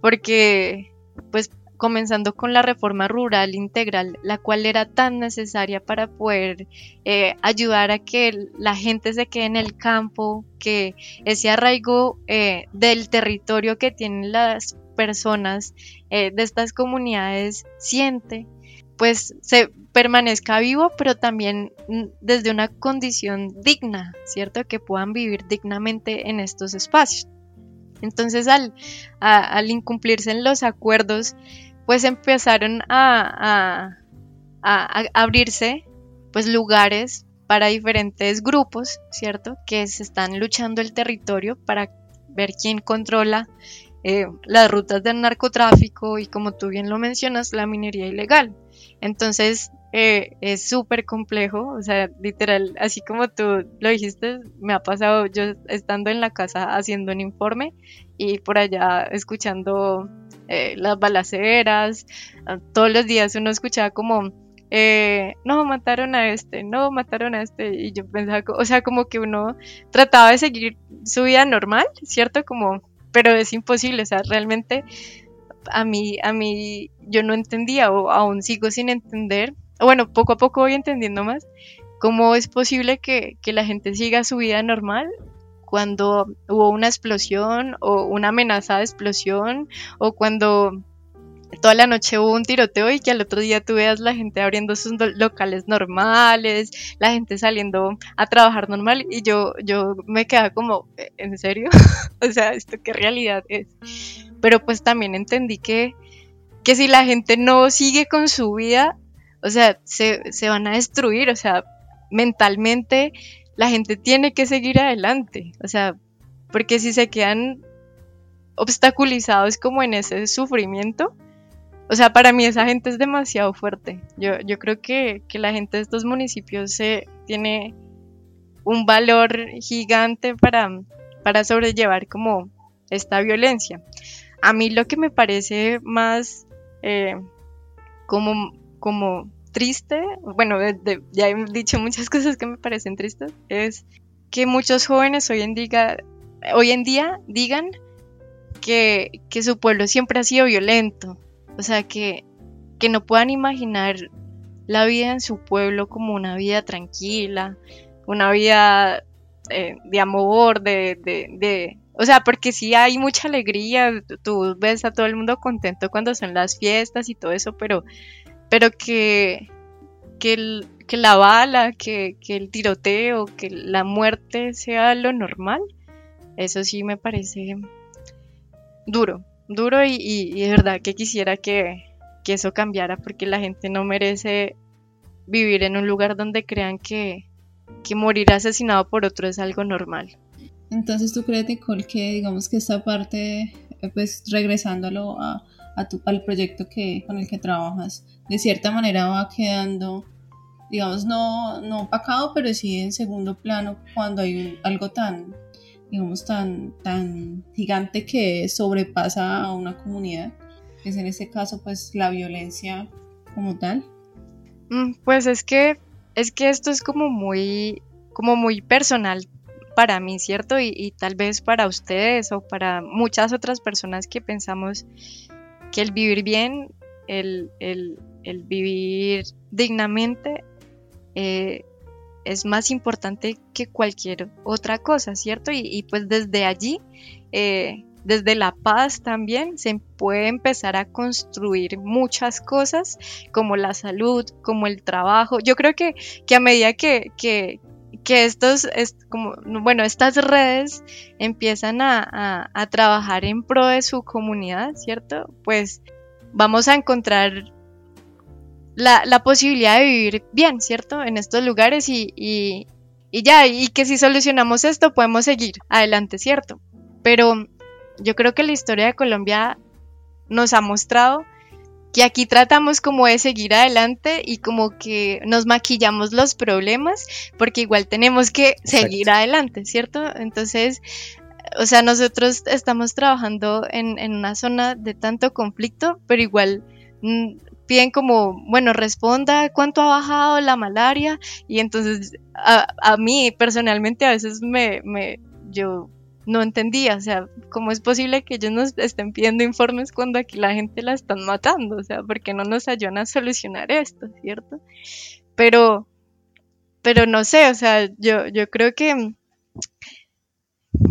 Speaker 4: porque pues comenzando con la reforma rural integral, la cual era tan necesaria para poder eh, ayudar a que la gente se quede en el campo, que ese arraigo eh, del territorio que tienen las personas de estas comunidades siente, pues se permanezca vivo, pero también mm, desde una condición digna, ¿cierto? Que puedan vivir dignamente en estos espacios. Entonces, al, al incumplirse en los acuerdos, pues empezaron a, a, abrirse pues lugares para diferentes grupos, ¿cierto? Que se están luchando el territorio para ver quién controla eh, las rutas del narcotráfico y como tú bien lo mencionas, la minería ilegal. Entonces, eh, es súper complejo, o sea, literal, así como tú lo dijiste, me ha pasado yo estando en la casa haciendo un informe y por allá escuchando eh, las balaceras, ah, todos los días uno escuchaba como, eh, no, mataron a este, no, mataron a este, y yo pensaba, o sea, como que uno trataba de seguir su vida normal, ¿cierto? Como, pero es imposible, o sea, realmente a mí, a mí, yo no entendía o aún sigo sin entender bueno, poco a poco voy entendiendo más cómo es posible que, la gente siga su vida normal cuando hubo una explosión o una amenaza de explosión o cuando toda la noche hubo un tiroteo y que al otro día tú veas la gente abriendo sus locales normales, la gente saliendo a trabajar normal y yo, yo me quedaba como, ¿en serio? o sea, ¿esto qué realidad es? Pero pues también entendí que, que si la gente no sigue con su vida, o sea, se, van a destruir, o sea, mentalmente la gente tiene que seguir adelante, o sea, porque si se quedan obstaculizados como en ese sufrimiento, o sea, para mí esa gente es demasiado fuerte. Yo, yo creo que, la gente de estos municipios se, tiene un valor gigante para, para sobrellevar como esta violencia. A mí lo que me parece más eh, como como triste, bueno, ya he dicho muchas cosas que me parecen tristes, es que muchos jóvenes hoy en día, hoy en día digan que, su pueblo siempre ha sido violento, o sea, que, que no puedan imaginar la vida en su pueblo como una vida tranquila, una vida eh, de amor, de, de, o sea, porque sí hay mucha alegría, tú ves a todo el mundo contento cuando son las fiestas y todo eso, pero pero que, que, la bala, que, el tiroteo, que la muerte sea lo normal, eso sí me parece duro, duro y, de verdad que quisiera que, eso cambiara porque la gente no merece vivir en un lugar donde crean que, que morir asesinado por otro es algo normal.
Speaker 3: Entonces, ¿tú crees, Nicole, que digamos que esta parte, pues regresándolo a, al proyecto que, con el que trabajas, de cierta manera va quedando, digamos, no, no opacado, pero sí en segundo plano cuando hay algo tan, digamos, tan, tan gigante que sobrepasa a una comunidad, que es en este caso, pues, la violencia como tal.
Speaker 4: Mm, pues es que, es que esto es como muy, como muy personal para mí, ¿cierto? Y, tal vez para ustedes o para muchas otras personas que pensamos que el vivir bien, el, vivir dignamente, eh, es más importante que cualquier otra cosa, ¿cierto? Y, pues desde allí, eh, desde la paz también, se puede empezar a construir muchas cosas como la salud, como el trabajo. Yo creo que, que a medida que, que, estos, como, bueno, estas redes empiezan a, a, trabajar en pro de su comunidad, ¿cierto? Pues vamos a encontrar la, la, posibilidad de vivir bien, ¿cierto? En estos lugares y, y, ya, y que si solucionamos esto podemos seguir adelante, ¿cierto? Pero yo creo que la historia de Colombia nos ha mostrado que aquí tratamos como de seguir adelante y como que nos maquillamos los problemas porque igual tenemos que seguir adelante, ¿cierto? Entonces, o sea, nosotros estamos trabajando en, en una zona de tanto conflicto, pero igual mm, piden como, bueno, responda cuánto ha bajado la malaria y entonces a, mí personalmente a veces me, yo no entendía, o sea, ¿cómo es posible que ellos nos estén pidiendo informes cuando aquí la gente la están matando? O sea, ¿por qué no nos ayudan a solucionar esto, cierto? Pero, pero no sé, o sea, yo, yo creo que,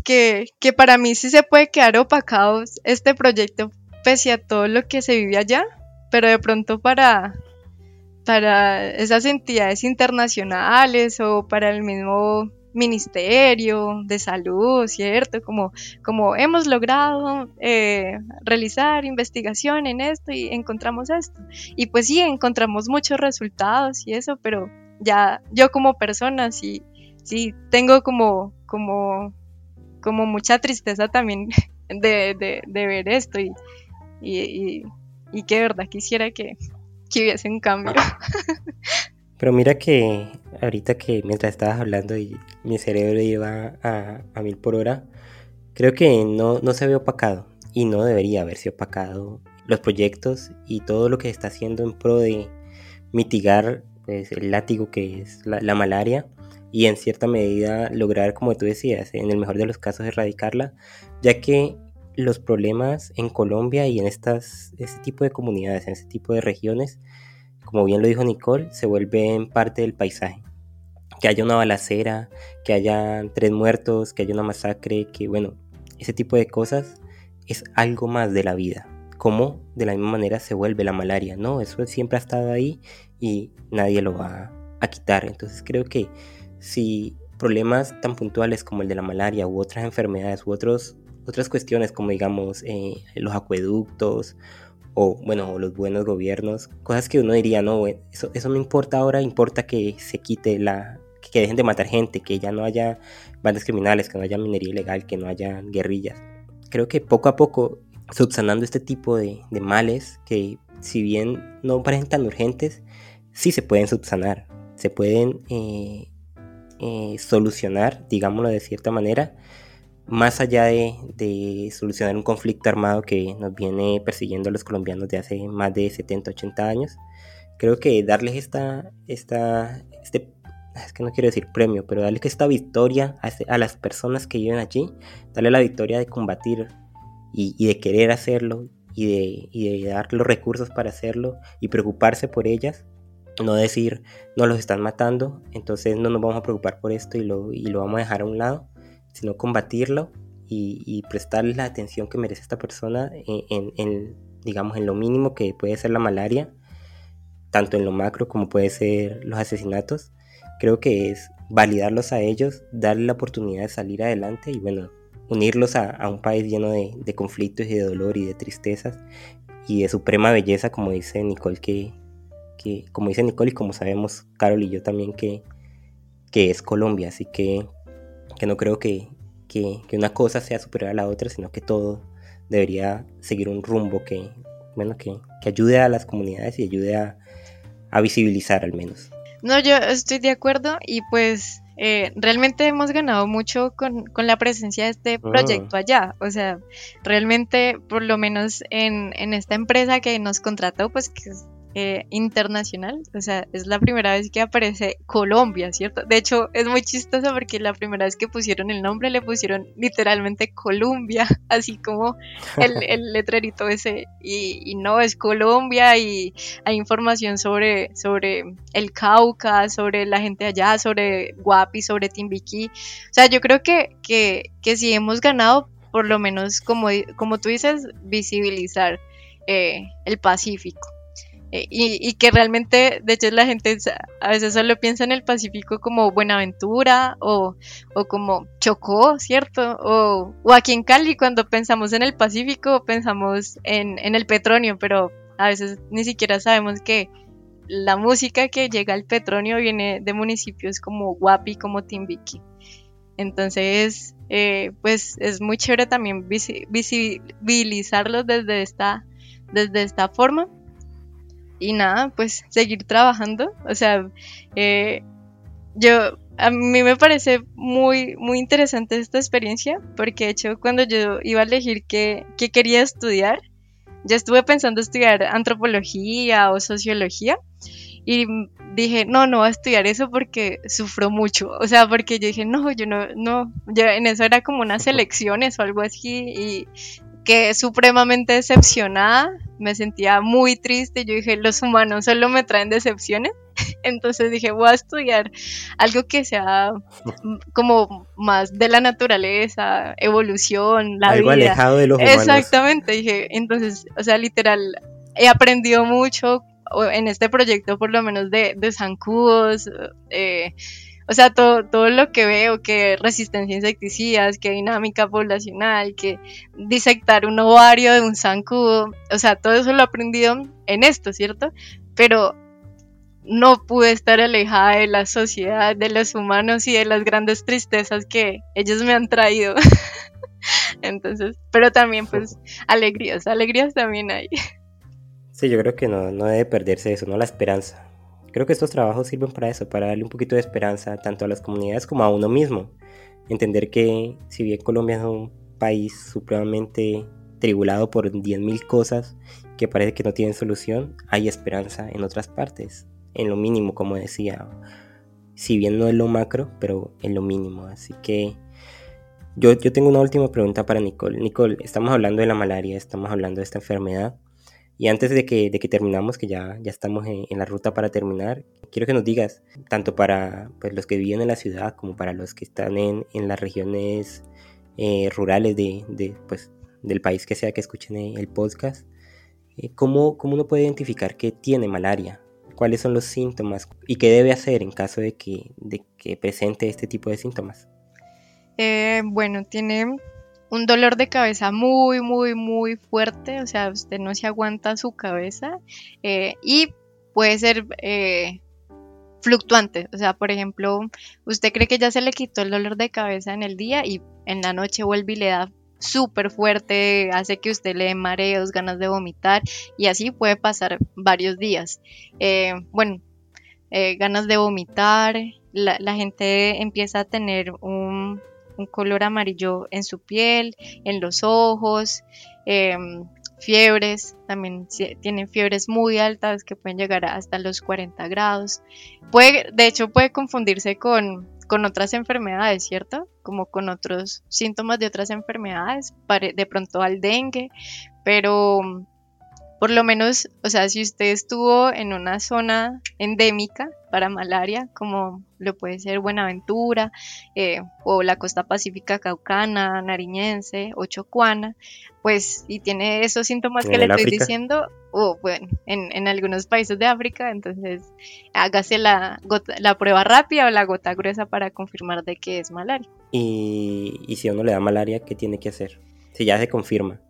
Speaker 4: que, que para mí sí se puede quedar opacado este proyecto pese a todo lo que se vive allá, pero de pronto para, para esas entidades internacionales o para el mismo ministerio de salud, ¿cierto? Como, como hemos logrado eh, realizar investigación en esto y encontramos esto. Y pues sí, encontramos muchos resultados y eso, pero ya yo como persona sí, sí tengo como, como, como mucha tristeza también de, ver esto y, y, y, que de verdad quisiera que, que hubiese un cambio.
Speaker 2: Pero mira que ahorita que mientras estabas hablando y mi cerebro iba a, a mil por hora, creo que no, no se ve opacado y no debería haberse opacado los proyectos y todo lo que se está haciendo en pro de mitigar pues, el látigo que es la, la, malaria y en cierta medida lograr, como tú decías, en el mejor de los casos erradicarla, ya que los problemas en Colombia y en estas, este tipo de comunidades, en este tipo de regiones, como bien lo dijo Nicole, se vuelven parte del paisaje. Que haya una balacera, que haya tres muertos, que haya una masacre, que bueno, ese tipo de cosas es algo más de la vida. Como de la misma manera se vuelve la malaria, ¿no? Eso siempre ha estado ahí y nadie lo va a quitar. Entonces creo que si problemas tan puntuales como el de la malaria u otras enfermedades u otros, otras cuestiones como digamos eh, los acueductos o bueno, los buenos gobiernos, cosas que uno diría, no, eso, eso no importa ahora, importa que se quite la, que dejen de matar gente, que ya no haya bandas criminales, que no haya minería ilegal, que no haya guerrillas. Creo que poco a poco, subsanando este tipo de, de males, que si bien no parecen tan urgentes, sí se pueden subsanar, se pueden eh, eh, solucionar, digámoslo de cierta manera, más allá de, solucionar un conflicto armado que nos viene persiguiendo a los colombianos de hace más de 70, 80 años, creo que darles esta, esta, este, es que no quiero decir premio, pero darles esta victoria a, este, las personas que viven allí, darle la victoria de combatir y, de querer hacerlo y de, y de, dar los recursos para hacerlo y preocuparse por ellas, no decir no los están matando, entonces no nos vamos a preocupar por esto y lo, y lo vamos a dejar a un lado sino combatirlo y, prestarle la atención que merece esta persona en, digamos, en lo mínimo que puede ser la malaria, tanto en lo macro como puede ser los asesinatos. Creo que es validarlos a ellos, darle la oportunidad de salir adelante y bueno, unirlos a, un país lleno de, conflictos y de dolor y de tristezas y de suprema belleza, como dice Nicole, que, que como dice Nicole y como sabemos Carol y yo también que, que es Colombia, así que que no creo que, una cosa sea superior a la otra, sino que todo debería seguir un rumbo que, bueno, que, ayude a las comunidades y ayude a, visibilizar al menos.
Speaker 4: No, yo estoy de acuerdo y pues eh, realmente hemos ganado mucho con, la presencia de este ah. proyecto allá. O sea, realmente, por lo menos en, esta empresa que nos contrató, pues que eh, internacional, o sea, es la primera vez que aparece Colombia, ¿cierto? De hecho, es muy chistoso porque la primera vez que pusieron el nombre le pusieron literalmente Colombia, así como el, letrerito ese, y, no, es Colombia y hay información sobre, sobre el Cauca, sobre la gente allá, sobre Guapi, sobre Timbiquí, o sea, yo creo que, que, que si hemos ganado por lo menos, como, como tú dices, visibilizar eh, el Pacífico. Eh, y, que realmente, de hecho, la gente a veces solo piensa en el Pacífico como Buenaventura o, o como Chocó, ¿cierto? O, o, aquí en Cali, cuando pensamos en el Pacífico, pensamos en, en el petróleo, pero a veces ni siquiera sabemos que la música que llega al petróleo viene de municipios como Guapi, como Timbiqui. Entonces, eh, pues es muy chévere también visibilizarlos desde esta, desde esta forma. Y nada, pues seguir trabajando. O sea, eh, yo, a mí me parece muy, muy interesante esta experiencia, porque de hecho cuando yo iba a elegir qué, qué quería estudiar, ya estuve pensando estudiar antropología o sociología y dije, no, no voy a estudiar eso porque sufro mucho. O sea, porque yo dije, no, yo no, no, ya en eso era como unas elecciones o algo así y quedé supremamente decepcionada, me sentía muy triste, yo dije, los humanos solo me traen decepciones. Entonces dije, voy a estudiar algo que sea como más de la naturaleza, evolución, la
Speaker 2: algo alejado de los
Speaker 4: humanos. Exactamente, dije, entonces, o sea, literal, he aprendido mucho en este proyecto por lo menos de, de zancudos, eh, o sea, todo, todo lo que veo, que resistencia a insecticidas, que dinámica poblacional, que disectar un ovario de un zancudo, o sea, todo eso lo he aprendido en esto, ¿cierto? Pero no pude estar alejada de la sociedad, de los humanos y de las grandes tristezas que ellos me han traído. Entonces, pero también pues alegrías, alegrías también hay.
Speaker 2: Sí, yo creo que no, no debe perderse eso, ¿no? La esperanza. Creo que estos trabajos sirven para eso, para darle un poquito de esperanza tanto a las comunidades como a uno mismo. Entender que si bien Colombia es un país supremamente tribulado por 10.000 cosas que parece que no tienen solución, hay esperanza en otras partes, en lo mínimo, como decía. Si bien no es lo macro, pero en lo mínimo. Así que yo, yo tengo una última pregunta para Nicole. Nicole, estamos hablando de la malaria, estamos hablando de esta enfermedad. Y antes de que, de que terminamos, que ya, ya estamos en, la ruta para terminar, quiero que nos digas, tanto para pues, los que viven en la ciudad como para los que están en, en las regiones eh, rurales de, de, pues, del país que sea que escuchen el podcast, eh, ¿cómo, ¿cómo, uno puede identificar que tiene malaria? ¿Cuáles son los síntomas? ¿Y qué debe hacer en caso de que, de que presente este tipo de síntomas?
Speaker 4: Eh, bueno, tiene un dolor de cabeza muy, muy, muy fuerte, o sea, usted no se aguanta su cabeza eh, y puede ser eh, fluctuante, o sea, por ejemplo, usted cree que ya se le quitó el dolor de cabeza en el día y en la noche vuelve y le da súper fuerte, hace que usted le dé mareos, ganas de vomitar y así puede pasar varios días. Eh, bueno, ganas de vomitar, la gente empieza a tener un un color amarillo en su piel, en los ojos, em, fiebres, también tienen fiebres muy altas que pueden llegar hasta los 40 grados. Puede, de hecho, puede confundirse con, con otras enfermedades, ¿cierto? Como con otros síntomas de otras enfermedades, de pronto al dengue, pero por lo menos, o sea, si usted estuvo en una zona endémica para malaria, como lo puede ser Buenaventura, eh, o la costa pacífica caucana, nariñense o chocuana, pues, y tiene esos síntomas que le estoy diciendo, o bueno, en, algunos países de África, entonces hágase la, la prueba rápida o la gota gruesa para confirmar de que es malaria.
Speaker 2: Y, y si uno le da malaria, ¿qué tiene que hacer? Si ya se confirma.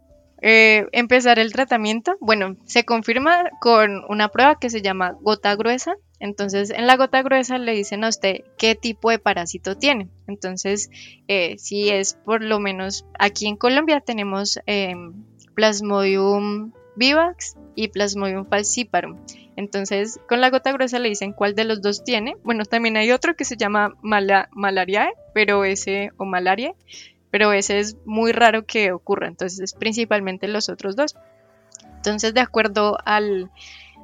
Speaker 4: Eh, empezar el tratamiento, bueno, se confirma con una prueba que se llama gota gruesa. Entonces, en la gota gruesa le dicen a usted qué tipo de parásito tiene. Entonces, eh, si es por lo menos aquí en Colombia tenemos em, Plasmodium vivax y Plasmodium falciparum. Entonces, con la gota gruesa le dicen cuál de los dos tiene. Bueno, también hay otro que se llama malariae, pero ese o malaria pero ese es muy raro que ocurra, entonces es principalmente los otros dos. Entonces, de acuerdo al,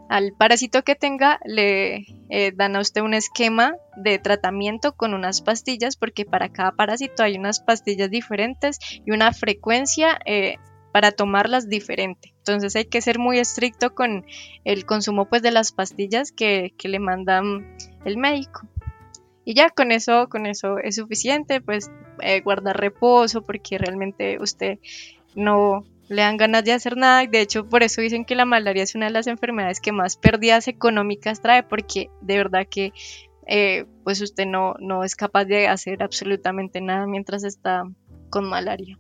Speaker 4: al parásito que tenga le eh, dan a usted un esquema de tratamiento con unas pastillas porque para cada parásito hay unas pastillas diferentes y una frecuencia eh, para tomarlas diferente. Entonces hay que ser muy estricto con el consumo pues de las pastillas que, que le mandan el médico. Y ya con eso, con eso es suficiente, pues eh, guardar reposo porque realmente usted no le dan ganas de hacer nada. De hecho, por eso dicen que la malaria es una de las enfermedades que más pérdidas económicas trae, porque de verdad que eh, pues usted no, no es capaz de hacer absolutamente nada mientras está con malaria.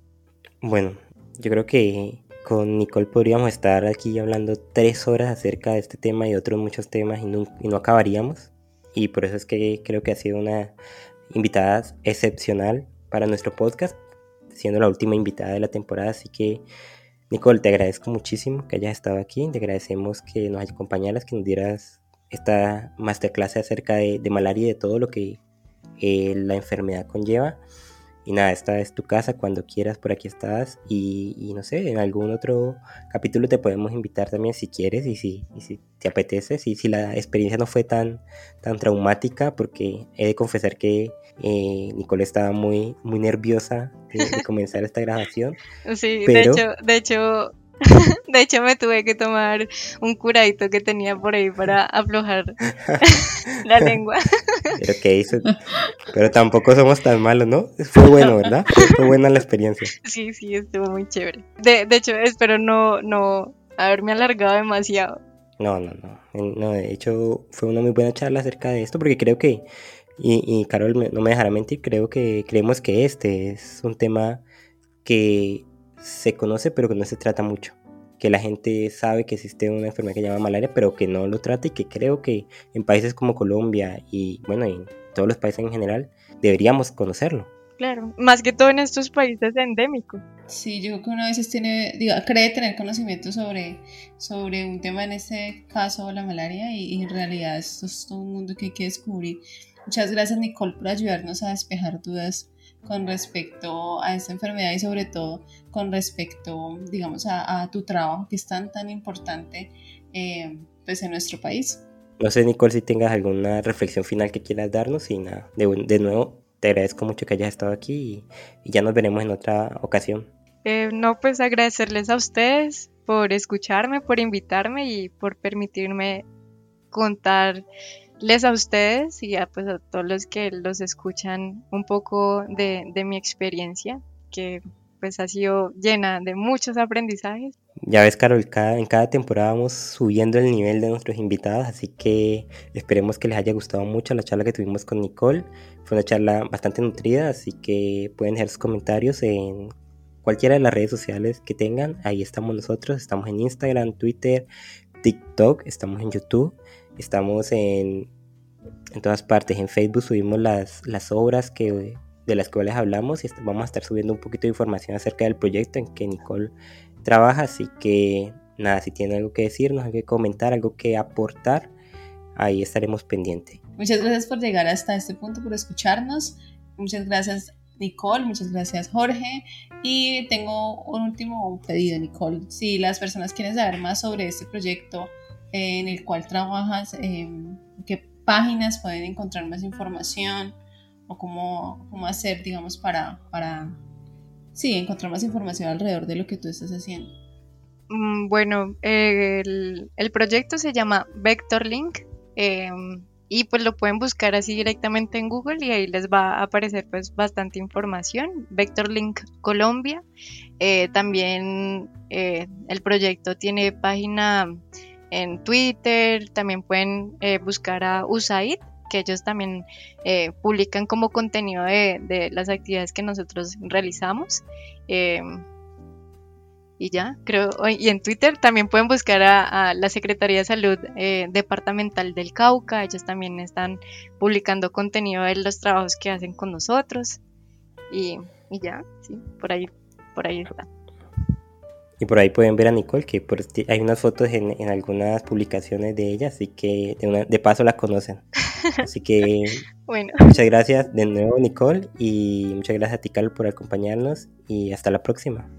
Speaker 2: Bueno, yo creo que con Nicole podríamos estar aquí hablando tres horas acerca de este tema y otros muchos temas y no, y no acabaríamos. Y por eso es que creo que ha sido una invitada excepcional para nuestro podcast, siendo la última invitada de la temporada. Así que, Nicole, te agradezco muchísimo que hayas estado aquí. Te agradecemos que nos acompañaras, que nos dieras esta masterclass acerca de, malaria y de todo lo que eh, la enfermedad conlleva. Y nada, esta es tu casa, cuando quieras por aquí estás y, no sé, en algún otro capítulo te podemos invitar también si quieres y si, si te apetece, si, si la experiencia no fue tan, tan traumática, porque he de confesar que eh, Nicole estaba muy, muy nerviosa de, comenzar esta grabación.
Speaker 4: Sí, de hecho, de hecho De hecho, me tuve que tomar un curadito que tenía por ahí para aflojar la lengua.
Speaker 2: Pero que hizo. Pero tampoco somos tan malos, ¿no? Fue bueno, ¿verdad? Fue buena la experiencia.
Speaker 4: Sí, sí, estuvo muy chévere. De, de hecho, espero no, no haberme alargado demasiado.
Speaker 2: No, no, no. No, de hecho, fue una muy buena charla acerca de esto porque creo que, y, y Carol no me dejará mentir, creo que creemos que este es un tema que se conoce pero que no se trata mucho. Que la gente sabe que existe una enfermedad que se llama malaria, pero que no lo trata y que creo que en países como Colombia y bueno, en todos los países en general deberíamos conocerlo.
Speaker 4: Claro, más que todo en estos países endémicos.
Speaker 3: Sí, yo creo que uno a veces tiene, digo, cree tener conocimiento sobre, sobre un tema, en este caso la malaria, y, y en realidad esto es todo un mundo que hay que descubrir. Muchas gracias Nicole por ayudarnos a despejar dudas con respecto a esta enfermedad y sobre todo con respecto, digamos, a, tu trabajo que es tan, tan importante eh, pues en nuestro país.
Speaker 2: No sé, Nicole, si tengas alguna reflexión final que quieras darnos y nada, de, nuevo, te agradezco mucho que hayas estado aquí y, ya nos veremos en otra ocasión.
Speaker 4: Eh, no, pues agradecerles a ustedes por escucharme, por invitarme y por permitirme contar les a ustedes y pues, a todos los que los escuchan un poco de, mi experiencia, que pues ha sido llena de muchos aprendizajes.
Speaker 2: Ya ves, Carol, cada, en cada temporada vamos subiendo el nivel de nuestros invitados, así que esperemos que les haya gustado mucho la charla que tuvimos con Nicole. Fue una charla bastante nutrida, así que pueden dejar sus comentarios en cualquiera de las redes sociales que tengan. Ahí estamos nosotros, estamos en Instagram, Twitter, TikTok, estamos en YouTube. Estamos en, en todas partes. En Facebook subimos las, las obras que, de las cuales hablamos y vamos a estar subiendo un poquito de información acerca del proyecto en que Nicole trabaja. Así que nada, si tiene algo que decirnos, algo que comentar, algo que aportar, ahí estaremos pendientes.
Speaker 3: Muchas gracias por llegar hasta este punto, por escucharnos. Muchas gracias Nicole, muchas gracias Jorge. Y tengo un último pedido, Nicole. Si las personas quieren saber más sobre este proyecto, en el cual trabajas, em, qué páginas pueden encontrar más información o cómo, cómo hacer, digamos, para, para sí, encontrar más información alrededor de lo que tú estás haciendo.
Speaker 4: Mm, bueno, el, el, proyecto se llama VectorLink eh, y pues lo pueden buscar así directamente en Google y ahí les va a aparecer pues bastante información. VectorLink Colombia. Eh, también eh, el proyecto tiene página en Twitter, también pueden eh, buscar a USAID, que ellos también eh, publican como contenido de, las actividades que nosotros realizamos. Em, y ya, creo, y en Twitter también pueden buscar a, la Secretaría de Salud eh, Departamental del Cauca, ellos también están publicando contenido de los trabajos que hacen con nosotros. Y, y ya, sí, por ahí, por ahí está.
Speaker 2: Y por ahí pueden ver a Nicole, que hay unas fotos en, algunas publicaciones de ella, así que de, de paso la conocen. Así que bueno. muchas gracias de nuevo Nicole y muchas gracias a ti Carlos por acompañarnos y hasta la próxima.